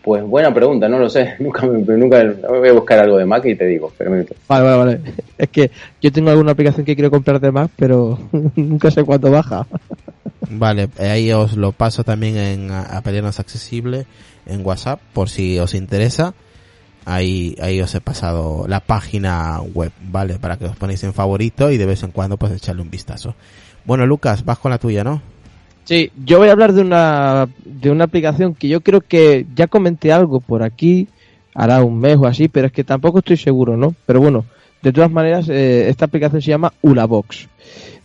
Pues buena pregunta, no lo sé, nunca, me- nunca voy a buscar algo de Mac y te digo, minuto. Vale, vale, vale. Es que yo tengo alguna aplicación que quiero comprar de Mac, pero nunca sé cuánto baja. Vale, eh, ahí os lo paso también en a- Apelianos Accesible en WhatsApp por si os interesa. Ahí, ahí os he pasado la página web, ¿vale? Para que os ponéis en favorito y de vez en cuando pues echarle un vistazo. Bueno, Lucas, vas con la tuya, ¿no? Sí, yo voy a hablar de una, de una aplicación que yo creo que ya comenté algo por aquí, hará un mes o así, pero es que tampoco estoy seguro, ¿no? Pero bueno, de todas maneras, eh, esta aplicación se llama Ulabox.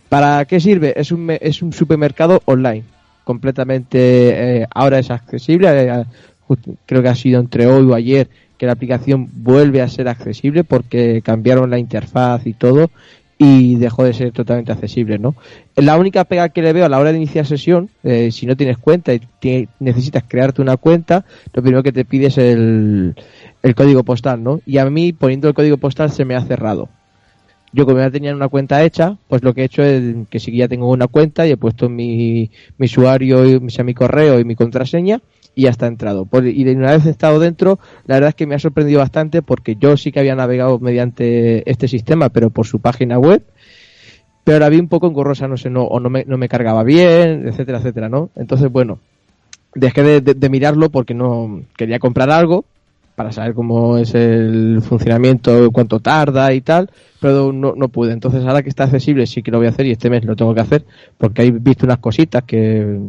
¿Para qué sirve? Es un, es un supermercado online, completamente, eh, ahora es accesible, eh, creo que ha sido entre hoy o ayer que la aplicación vuelve a ser accesible porque cambiaron la interfaz y todo y dejó de ser totalmente accesible, ¿no? La única pega que le veo a la hora de iniciar sesión, eh, si no tienes cuenta y necesitas crearte una cuenta, lo primero que te pide es el, el código postal, ¿no? Y a mí poniendo el código postal se me ha cerrado. Yo como ya tenía una cuenta hecha, pues lo que he hecho es que que ya tengo una cuenta y he puesto mi, mi usuario, y, o mi correo y mi contraseña y ya está entrado. Y de una vez he estado dentro, la verdad es que me ha sorprendido bastante porque yo sí que había navegado mediante este sistema, pero por su página web, pero la vi un poco engorrosa, no sé, no, o no me, no me cargaba bien, etcétera, etcétera, ¿no? Entonces, bueno, dejé de, mirarlo porque no quería comprar algo para saber cómo es el funcionamiento, cuánto tarda y tal, pero no, no pude. Entonces, ahora que está accesible, sí que lo voy a hacer y este mes lo tengo que hacer porque he visto unas cositas que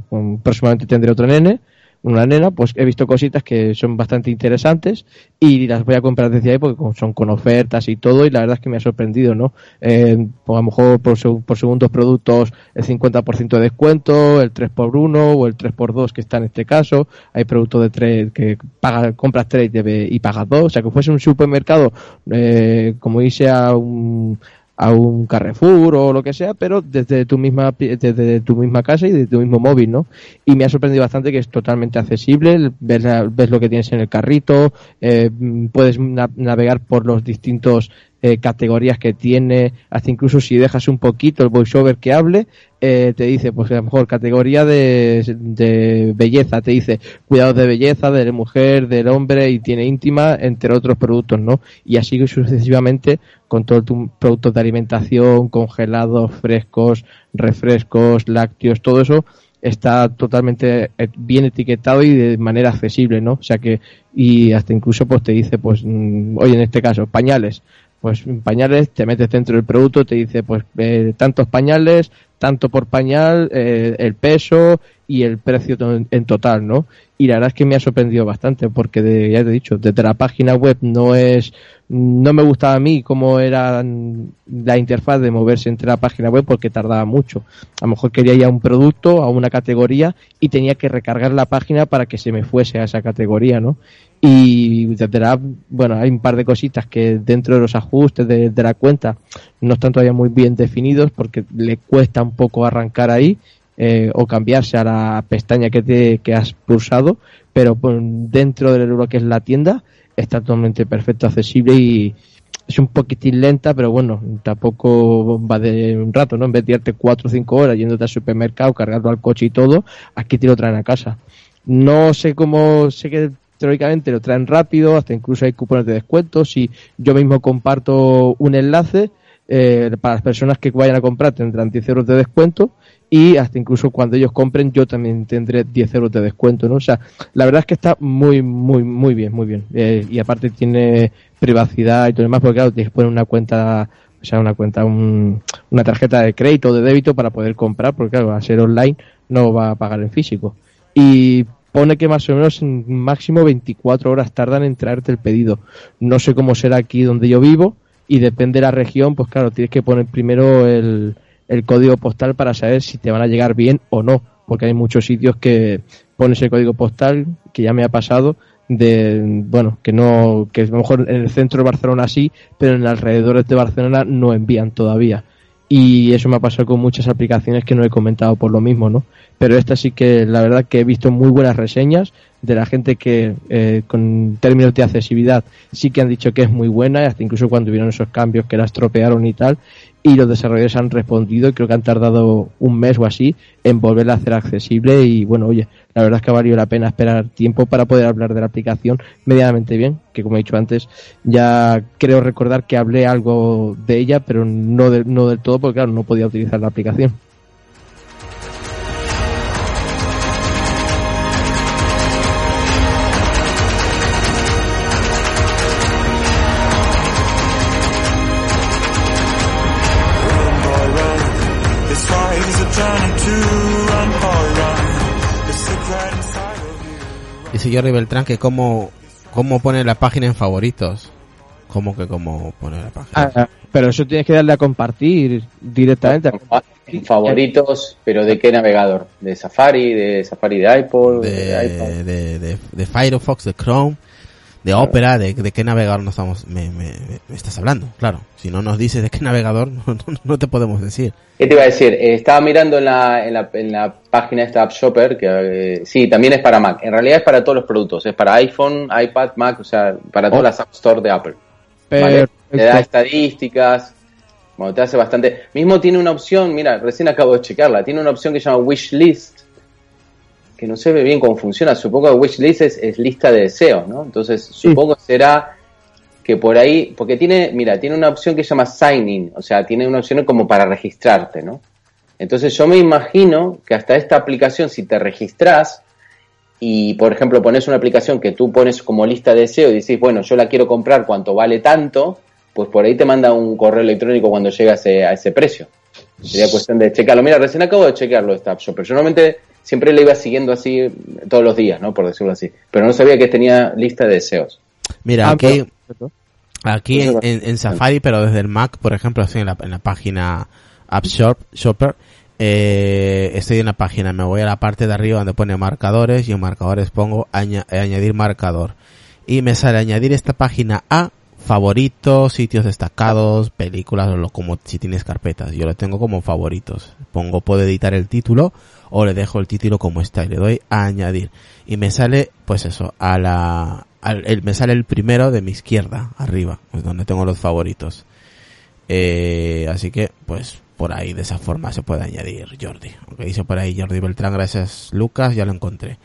próximamente tendré otro nene, una nena, pues he visto cositas que son bastante interesantes y las voy a comprar desde ahí porque son con ofertas y todo y la verdad es que me ha sorprendido, ¿no? Eh, pues a lo mejor por, por segundos productos el 50% de descuento, el 3x1 o el 3x2 que está en este caso, hay productos de trade que paga, compras 3 y pagas 2, o sea que fuese un supermercado eh, como irse a un a un Carrefour o lo que sea, pero desde tu misma desde tu misma casa y desde tu mismo móvil, ¿no? Y me ha sorprendido bastante que es totalmente accesible, ves, ves lo que tienes en el carrito, eh, puedes na- navegar por los distintos eh, categorías que tiene, hasta incluso si dejas un poquito el voiceover que hable, eh, te dice, pues a lo mejor categoría de, de belleza, te dice cuidados de belleza de la mujer, del hombre y tiene íntima, entre otros productos, ¿no? Y así sucesivamente con todos tus productos de alimentación, congelados, frescos, refrescos, lácteos, todo eso está totalmente eh, bien etiquetado y de manera accesible, ¿no? O sea que, y hasta incluso pues te dice, pues, mm, oye, en este caso, pañales, pues pañales, te metes dentro del producto, te dice, pues, eh, tantos pañales, tanto por pañal, eh, el peso y el precio en total, ¿no? Y la verdad es que me ha sorprendido bastante porque, de, ya te he dicho, desde la página web no es, no me gustaba a mí cómo era la interfaz de moverse entre la página web porque tardaba mucho. A lo mejor quería ir a un producto, a una categoría y tenía que recargar la página para que se me fuese a esa categoría, ¿no? Y desde la bueno, hay un par de cositas que dentro de los ajustes de, la cuenta no están todavía muy bien definidos porque le cuesta un poco arrancar ahí eh, o cambiarse a la pestaña que, te, que has pulsado, pero pues, dentro de lo que es la tienda está totalmente perfecto, accesible y es un poquitín lenta, pero bueno, tampoco va de un rato, ¿no? En vez de irte cuatro o cinco horas yéndote al supermercado, cargando al coche y todo, aquí te lo traen a casa. No sé cómo, sé que teóricamente lo traen rápido, hasta incluso hay cupones de descuento. Si yo mismo comparto un enlace, eh, para las personas que vayan a comprar tendrán 10 euros de descuento y hasta incluso cuando ellos compren yo también tendré 10 euros de descuento, ¿no? O sea, la verdad es que está muy, muy, muy bien, muy bien. Eh, y aparte tiene privacidad y todo lo demás, porque claro, tienes que poner una cuenta, o sea, una cuenta, un- una tarjeta de crédito o de débito para poder comprar, porque claro, al ser online no va a pagar en físico. Y pone que más o menos en máximo 24 horas tardan en traerte el pedido. No sé cómo será aquí donde yo vivo y depende de la región, pues claro, tienes que poner primero el, el código postal para saber si te van a llegar bien o no, porque hay muchos sitios que pones el código postal, que ya me ha pasado, de, bueno, que no, que a lo mejor en el centro de Barcelona sí, pero en alrededores de Barcelona no envían todavía. Y eso me ha pasado con muchas aplicaciones que no he comentado por lo mismo, ¿no? Pero esta sí que, la verdad que he visto muy buenas reseñas de la gente que, eh, con términos de accesibilidad, sí que han dicho que es muy buena, hasta incluso cuando vieron esos cambios que la estropearon y tal, y los desarrolladores han respondido y creo que han tardado un mes o así en volverla a hacer accesible y bueno, oye, la verdad es que ha valido la pena esperar tiempo para poder hablar de la aplicación medianamente bien, que como he dicho antes, ya creo recordar que hablé algo de ella, pero no, no del todo porque claro, no podía utilizar la aplicación. Dice Jordi Beltrán que cómo, cómo pone la página en favoritos. ¿Cómo que cómo pone la página? Ah, pero eso tienes que darle a compartir directamente. En favoritos, pero ¿de qué navegador? ¿De Safari? ¿De Safari de iPod? de, iPad? de, de, de Firefox, de Chrome, de Opera, de, de qué navegador nos estamos, me, me- me estás hablando, claro. Si no nos dices de qué navegador, no, no- no te podemos decir. ¿Qué te iba a decir? Eh, estaba mirando en la, en la, en la página esta App Shopper, que eh, sí, también es para Mac. En realidad es para todos los productos. Es para iPhone, iPad, Mac, o sea, para todas Oh. las App Store de Apple. ¿vale? Te da estadísticas, bueno, te hace bastante. Mismo tiene una opción, mira, recién acabo de checarla, tiene una opción que se llama Wishlist, que no sé bien cómo funciona. Supongo que Wishlist es, es lista de deseos, ¿no? Entonces, supongo será que por ahí, porque tiene, mira, tiene una opción que se llama Sign In, o sea, tiene una opción como para registrarte, ¿no? Entonces yo me imagino que hasta esta aplicación, si te registras y, por ejemplo, pones una aplicación que tú pones como lista de deseo y dices, bueno, yo la quiero comprar, ¿cuánto vale tanto? Pues por ahí te manda un correo electrónico cuando llega a ese, a ese precio. Sería cuestión de checarlo. Mira, recién acabo de checarlo esta App Shopper. Yo normalmente siempre le iba siguiendo así todos los días, ¿no? Por decirlo así. Pero no sabía que tenía lista de deseos. Mira, Ah, aquí, aquí en, va- en- en Safari, pero desde el Mac, por ejemplo, estoy en la, en la página App Shop, Shopper, eh, estoy en la página, me voy a la parte de arriba donde pone marcadores y en marcadores pongo aña- eh, añadir marcador. Y me sale añadir esta página a favoritos, sitios destacados, películas o como si tienes carpetas. Yo lo tengo como favoritos. Pongo puedo editar el título o le dejo el título como está y le doy a añadir. Y me sale, pues eso, a la, al- el, me sale el primero de mi izquierda, arriba, pues donde tengo los favoritos. Eh, así que, pues, por ahí de esa forma se puede añadir Jordi. Aunque dice por ahí Jordi Beltrán, gracias Lucas, ya lo encontré.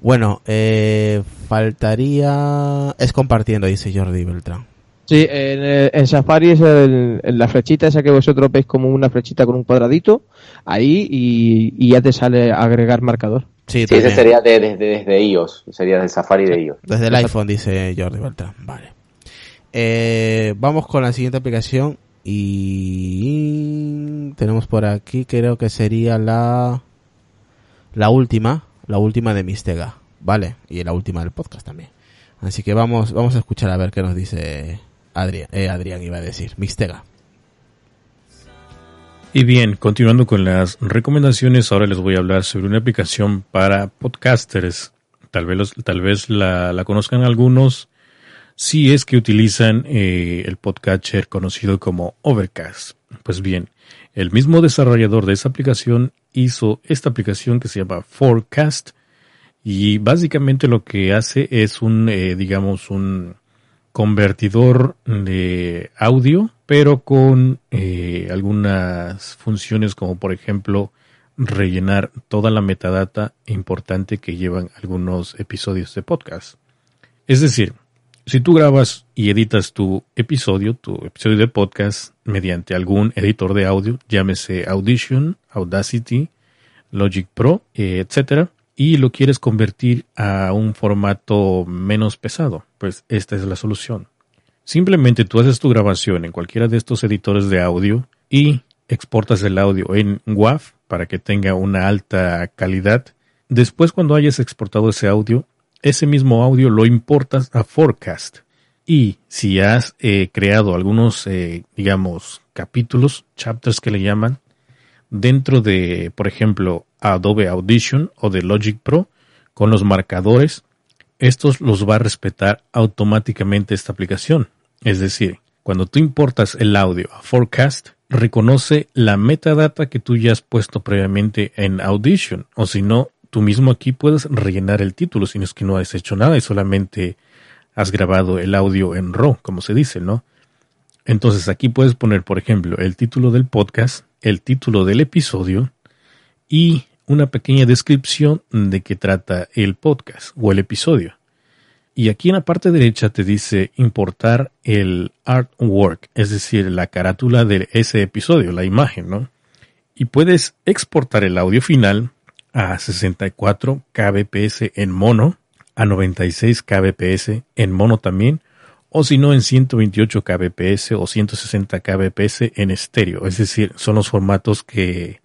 Bueno, eh, faltaría... Es compartiendo, dice Jordi Beltrán. Sí, en, eh, en Safari es el- en la flechita esa que vosotros veis como una flechita con un cuadradito, ahí y, y ya te sale agregar marcador. Sí, Sí, ese sería de- desde desde iOS, sería del Safari de iOS. Desde el iPhone, dice Jordi Beltrán. Vale. Eh, vamos con la siguiente aplicación. Y tenemos por aquí, creo que sería la, la última, la última de Mistega. Vale. Y la última del podcast también. Así que vamos, vamos a escuchar a ver qué nos dice Adrián, eh, Adrián iba a decir, Mistega. Y bien, continuando con las recomendaciones, ahora les voy a hablar sobre una aplicación para podcasters. Tal vez, tal vez la, la conozcan algunos si es que utilizan eh, el podcatcher conocido como Overcast. Pues bien, el mismo desarrollador de esa aplicación hizo esta aplicación que se llama Forecast y básicamente lo que hace es un, eh, digamos, un convertidor de audio, pero con eh, algunas funciones como por ejemplo rellenar toda la metadata importante que llevan algunos episodios de podcast. Es decir, si tú grabas y editas tu episodio, tu episodio de podcast mediante algún editor de audio, llámese Audition, Audacity, Logic Pro, eh, etcétera, y lo quieres convertir a un formato menos pesado, pues esta es la solución. Simplemente tú haces tu grabación en cualquiera de estos editores de audio y exportas el audio en WAV para que tenga una alta calidad. Después cuando hayas exportado ese audio, ese mismo audio lo importas a Forecast. Y si has eh, creado algunos, eh, digamos, capítulos, chapters que le llaman, dentro de, por ejemplo, Adobe Audition o de Logic Pro, con los marcadores, estos los va a respetar automáticamente esta aplicación. Es decir, cuando tú importas el audio a Forecast, reconoce la metadata que tú ya has puesto previamente en Audition. O si no, tú mismo aquí puedes rellenar el título, si no es que no has hecho nada y solamente has grabado el audio en RAW, como se dice, ¿no? Entonces aquí puedes poner, por ejemplo, el título del podcast, el título del episodio y una pequeña descripción de qué trata el podcast o el episodio. Y aquí en la parte derecha te dice importar el artwork, es decir, la carátula de ese episodio, la imagen, ¿no? Y puedes exportar el audio final a 64 kbps en mono, a 96 kbps en mono también, o si no en 128 kbps o 160 kbps en estéreo. Es decir, son los formatos que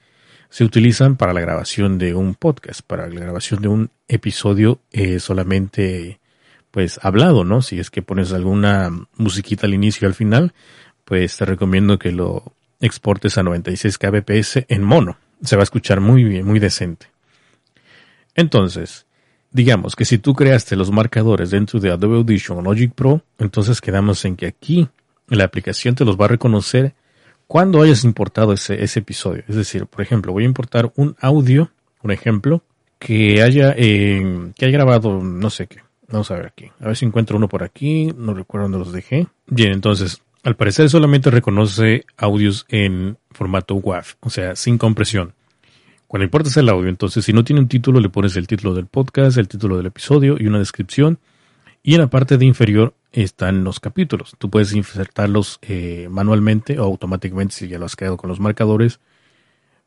se utilizan para la grabación de un podcast, para la grabación de un episodio eh, solamente pues hablado, ¿no? Si es que pones alguna musiquita al inicio y al final, pues te recomiendo que lo exportes a 96 kbps en mono. Se va a escuchar muy bien, muy decente. Entonces, digamos que si tú creaste los marcadores dentro de Adobe Audition o Logic Pro, entonces quedamos en que aquí la aplicación te los va a reconocer cuando hayas importado ese, ese episodio. Es decir, por ejemplo, voy a importar un audio, un ejemplo, que haya, eh, que haya grabado, no sé qué. Vamos a ver aquí. A ver si encuentro uno por aquí. No recuerdo dónde los dejé. Bien, entonces, al parecer solamente reconoce audios en formato WAV, o sea, sin compresión. Cuando importas el audio, entonces, si no tiene un título, le pones el título del podcast, el título del episodio y una descripción. Y en la parte de inferior están los capítulos. Tú puedes insertarlos eh, manualmente o automáticamente si ya lo has creado con los marcadores.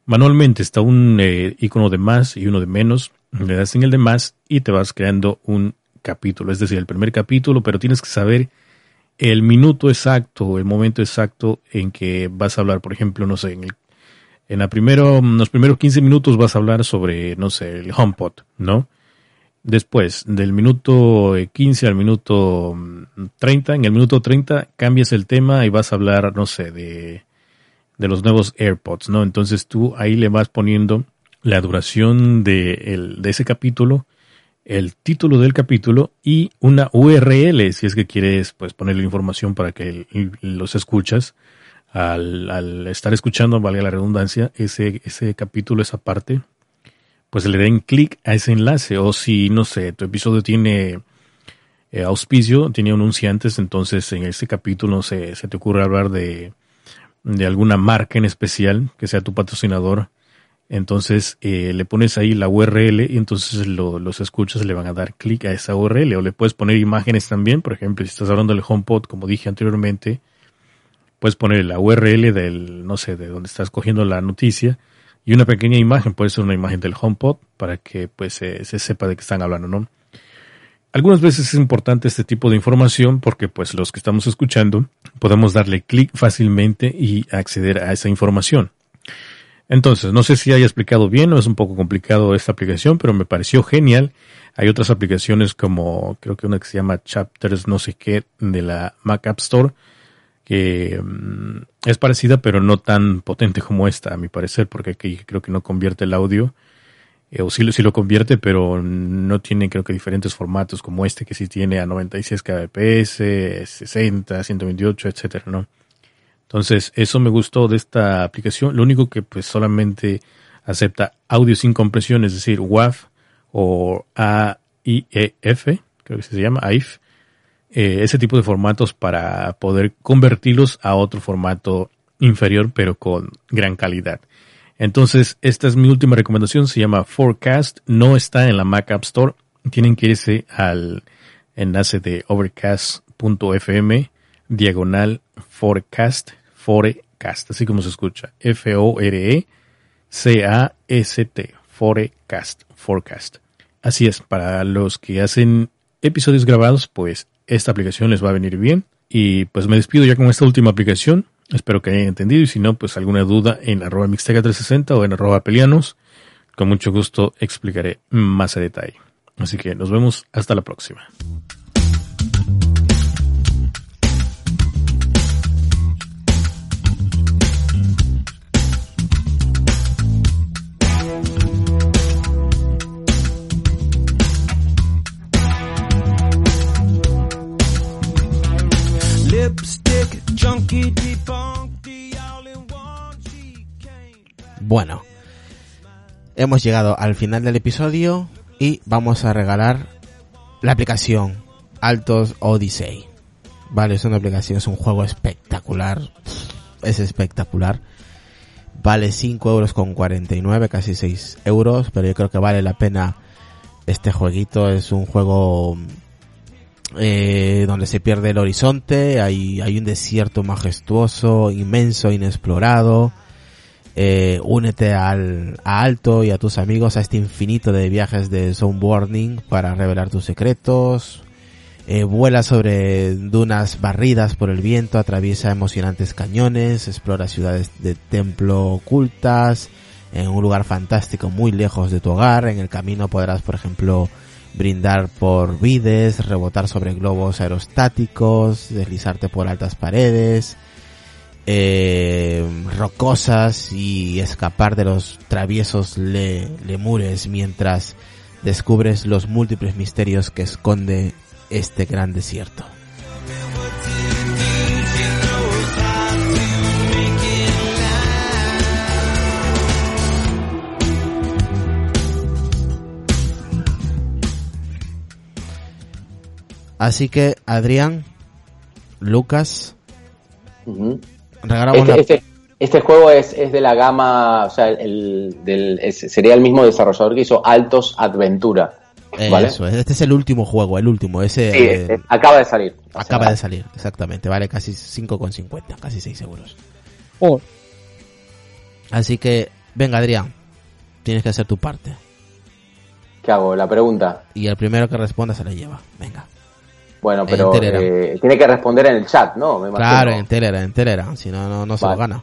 Manualmente está un eh, icono de más y uno de menos. Le das en el de más y te vas creando un capítulo, es decir, el primer capítulo, pero tienes que saber el minuto exacto, el momento exacto en que vas a hablar, por ejemplo, no sé, en, el, en la primero, los primeros 15 minutos vas a hablar sobre, no sé, el HomePod, ¿no? Después, del minuto 15 al minuto 30, en el minuto 30 cambias el tema y vas a hablar, no sé, de, de los nuevos AirPods, ¿no? Entonces tú ahí le vas poniendo la duración de, el, de ese capítulo, el título del capítulo y una URL si es que quieres pues ponerle información para que los escuchas al, al estar escuchando valga la redundancia ese ese capítulo esa parte pues le den clic a ese enlace. O si no sé tu episodio tiene eh, auspicio tiene anunciantes entonces en ese capítulo no sé se te ocurre hablar de de alguna marca en especial, que sea tu patrocinador, entonces eh, le pones ahí la URL y entonces lo- los escuchas le van a dar clic a esa URL o le puedes poner imágenes también, por ejemplo, si estás hablando del HomePod, como dije anteriormente, puedes poner la URL del, no sé, de donde estás cogiendo la noticia y una pequeña imagen, puede ser una imagen del HomePod para que pues se sepa de qué están hablando, ¿no? Algunas veces es importante este tipo de información porque pues los que estamos escuchando podemos darle clic fácilmente y acceder a esa información. Entonces, no sé si haya explicado bien o es un poco complicado esta aplicación, pero me pareció genial. Hay otras aplicaciones como creo que una que se llama Chapters no sé qué de la Mac App Store que mm, es parecida pero no tan potente como esta a mi parecer porque aquí creo que no convierte el audio eh, o sí, sí lo convierte pero no tiene creo que diferentes formatos como este que sí tiene a 96 kbps 60 128 etcétera no entonces eso me gustó de esta aplicación. Lo único que pues solamente acepta audio sin compresión es decir WAV o AIEF creo que se llama AIF eh, ese tipo de formatos para poder convertirlos a otro formato inferior pero con gran calidad. Entonces, esta es mi última recomendación, se llama Forecast, no está en la Mac App Store, tienen que irse al enlace de overcast.fm diagonal forecast, forecast, así como se escucha, F-O-R-E-C-A-S-T, forecast, forecast. Así es, para los que hacen episodios grabados, pues esta aplicación les va a venir bien. Y pues me despido ya con esta última aplicación. Espero que hayan entendido y si no, pues alguna duda en arroba mixteca360 o en arroba pelianos. Con mucho gusto explicaré más a detalle. Así que nos vemos hasta la próxima. Bueno, hemos llegado al final del episodio y vamos a regalar la aplicación Altos Odyssey. Vale, es una aplicación, es un juego espectacular. Es espectacular. Vale 5 euros con 49, casi 6 euros, pero yo creo que vale la pena este jueguito. Es un juego eh, donde se pierde el horizonte, hay, hay un desierto majestuoso, inmenso, inexplorado. Eh, únete al, a Alto y a tus amigos a este infinito de viajes de Zoneboarding para revelar tus secretos. Eh, vuela sobre dunas barridas por el viento, atraviesa emocionantes cañones, explora ciudades de templo ocultas, en un lugar fantástico muy lejos de tu hogar. En el camino podrás, por ejemplo, brindar por vides, rebotar sobre globos aerostáticos, deslizarte por altas paredes, eh, rocosas y escapar de los traviesos le- lemures mientras descubres los múltiples misterios que esconde este gran desierto. Así que, Adrián, Lucas, regalamos Este, la... este, este juego es, es de la gama, o sea, el, del, es- sería el mismo desarrollador que hizo Altos Adventura. ¿Vale? Eso, este es el último juego, el último, ese Sí, eh, eh, acaba de salir. O sea, acaba de salir, exactamente, vale casi 5,50, casi 6 euros. Oh, Así que, venga Adrián, tienes que hacer tu parte. ¿Qué hago? La pregunta. Y el primero que responda se la lleva, venga. Bueno, En pero eh, tiene que responder en el chat, ¿no? Me. Claro, en Telegram, en Telegram, si no, no, no se lo Vale. gana.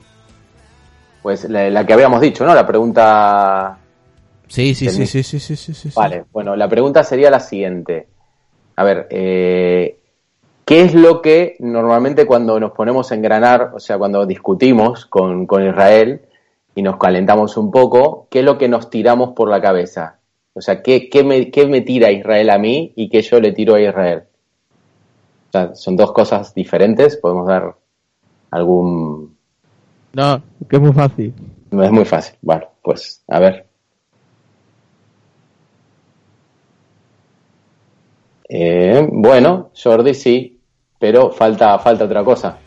Pues la, la que habíamos dicho, ¿no? La pregunta. Sí, sí, sí, sí, sí, sí, sí, sí. Vale, bueno, la pregunta sería la siguiente. A ver, eh, ¿qué es lo que normalmente cuando nos ponemos a engranar, o sea, cuando discutimos con, con Israel y nos calentamos un poco, qué es lo que nos tiramos por la cabeza? O sea, ¿qué, qué, me, qué me tira Israel a mí y qué yo le tiro a Israel? O sea, son dos cosas diferentes, podemos dar algún... no, que es muy fácil. No es muy fácil. Bueno, pues a ver. Eh, bueno, Jordi sí, pero falta, falta otra cosa.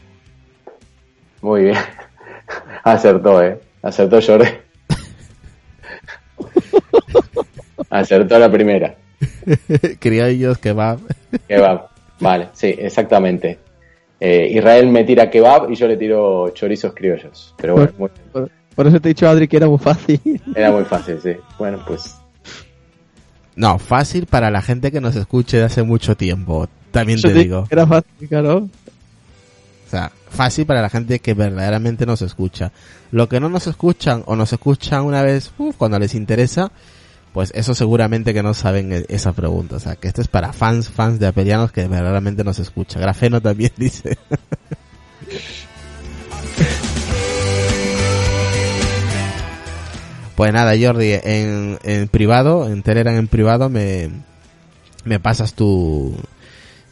Muy bien. Acertó, eh. Acertó Jordi. Acertó la primera. Criollos, kebab. Kebab. Vale, sí, exactamente. Eh, Israel me tira kebab y yo le tiro chorizos criollos. Pero bueno, muy- Por, por eso te he dicho, Adri, que era muy fácil. era muy fácil, sí. Bueno, pues No, fácil para la gente que nos escuche de hace mucho tiempo. También te- digo. Era fácil, claro. O sea, fácil para la gente que verdaderamente nos escucha. Lo que no nos escuchan o nos escuchan una vez uf, cuando les interesa, pues eso seguramente que no saben e- esa pregunta. O sea, que esto es para fans, fans de Apelianos que verdaderamente nos escucha. Grafeno también dice. Pues nada, Jordi, en, en privado, en Telegram en privado, me, me pasas tu,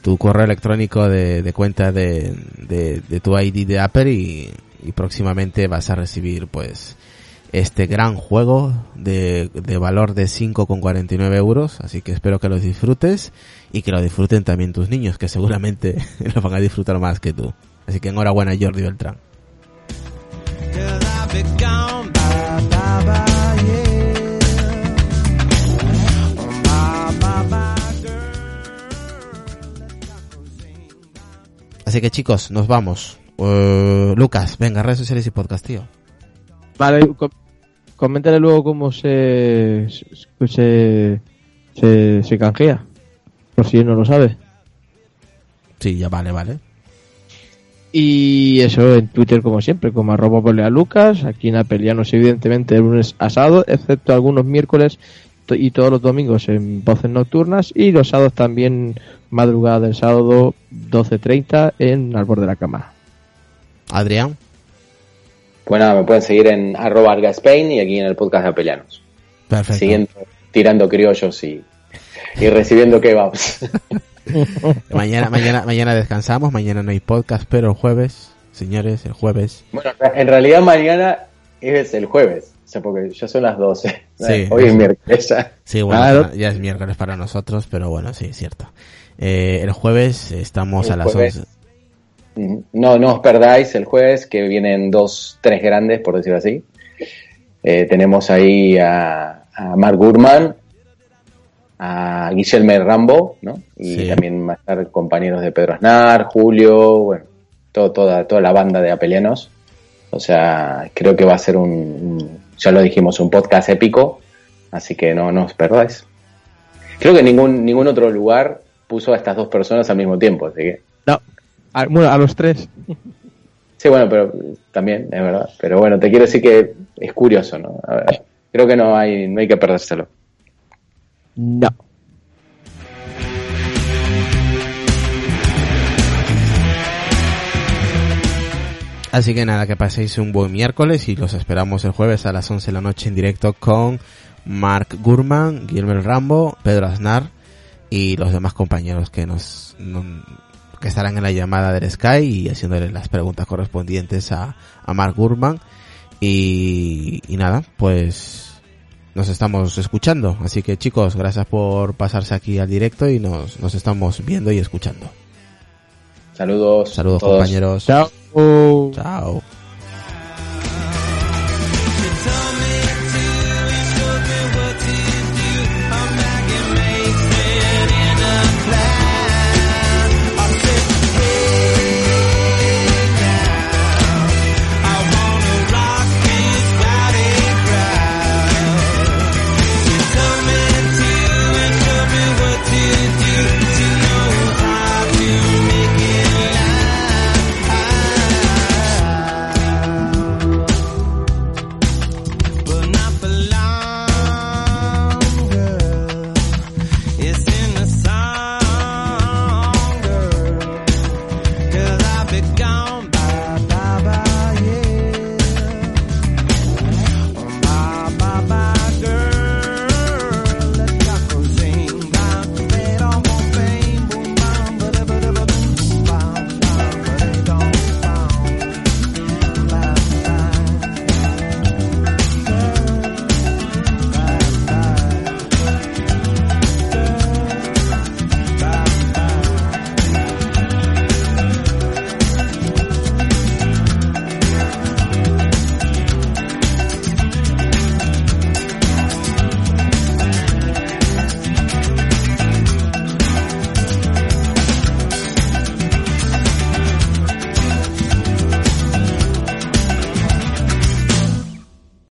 tu correo electrónico de, de cuenta de, de, de tu ID de Apple y, y próximamente vas a recibir pues este gran juego de, de valor de 5,49 euros. Así que espero que los disfrutes y que lo disfruten también tus niños, que seguramente lo van a disfrutar más que tú. Así que enhorabuena Jordi Beltrán. Así que chicos, nos vamos. Eh, Lucas, venga, redes sociales y podcast, tío. Vale, coméntale luego cómo se, se, se, se canjea. Por si él no lo sabe. Sí, ya vale, vale. Y eso en Twitter como siempre, como arroba pelea Lucas, aquí en Apelianos evidentemente el lunes asado, excepto algunos miércoles y todos los domingos en voces nocturnas y los sábados también madrugada del sábado 12.30 en borde de la cama. Adrián. Pues nada, me pueden seguir en arroba Spain y aquí en el podcast de Apelianos. Perfecto. Siguiendo, tirando criollos y, y recibiendo kebabs. Mañana, mañana, mañana descansamos, mañana no hay podcast, pero el jueves, señores, el jueves. bueno, en realidad mañana es el jueves, o sea, porque ya son las 12. Sí. Hoy es miércoles ya. Sí, bueno, para- ya es miércoles para nosotros, pero bueno, sí, es cierto. Eh, el jueves estamos El a las jueves. 11. No, no os perdáis el jueves, que vienen dos, tres grandes, por decirlo así. Eh, tenemos ahí a, a Mark Gurman, a Guillermo Rambo, ¿no? Y Sí. también va a estar compañeros de Pedro Aznar, Julio, bueno, todo, toda, toda la banda de apelianos. O sea, creo que va a ser un, un- ya lo dijimos, un podcast épico, así que no, no os perdáis. Creo que ningún, ningún otro lugar puso a estas dos personas al mismo tiempo, así que... No, a, bueno, a los tres. Sí, bueno, pero también, es verdad. Pero bueno, te quiero decir que es curioso, ¿no? A ver, creo que no hay, no hay que perdérselo. No. Así que nada, que paséis un buen miércoles y los esperamos el jueves a las 11 de la noche en directo con Mark Gurman, Guillermo Rambo, Pedro Aznar y los demás compañeros que nos no- que estarán en la llamada del Sky y haciéndole las preguntas correspondientes a, a Mark Gurman y, y nada, pues nos estamos escuchando. Así que chicos, gracias por pasarse aquí al directo y nos, nos estamos viendo y escuchando. Saludos. Saludos a todos. compañeros. Chao. Chao.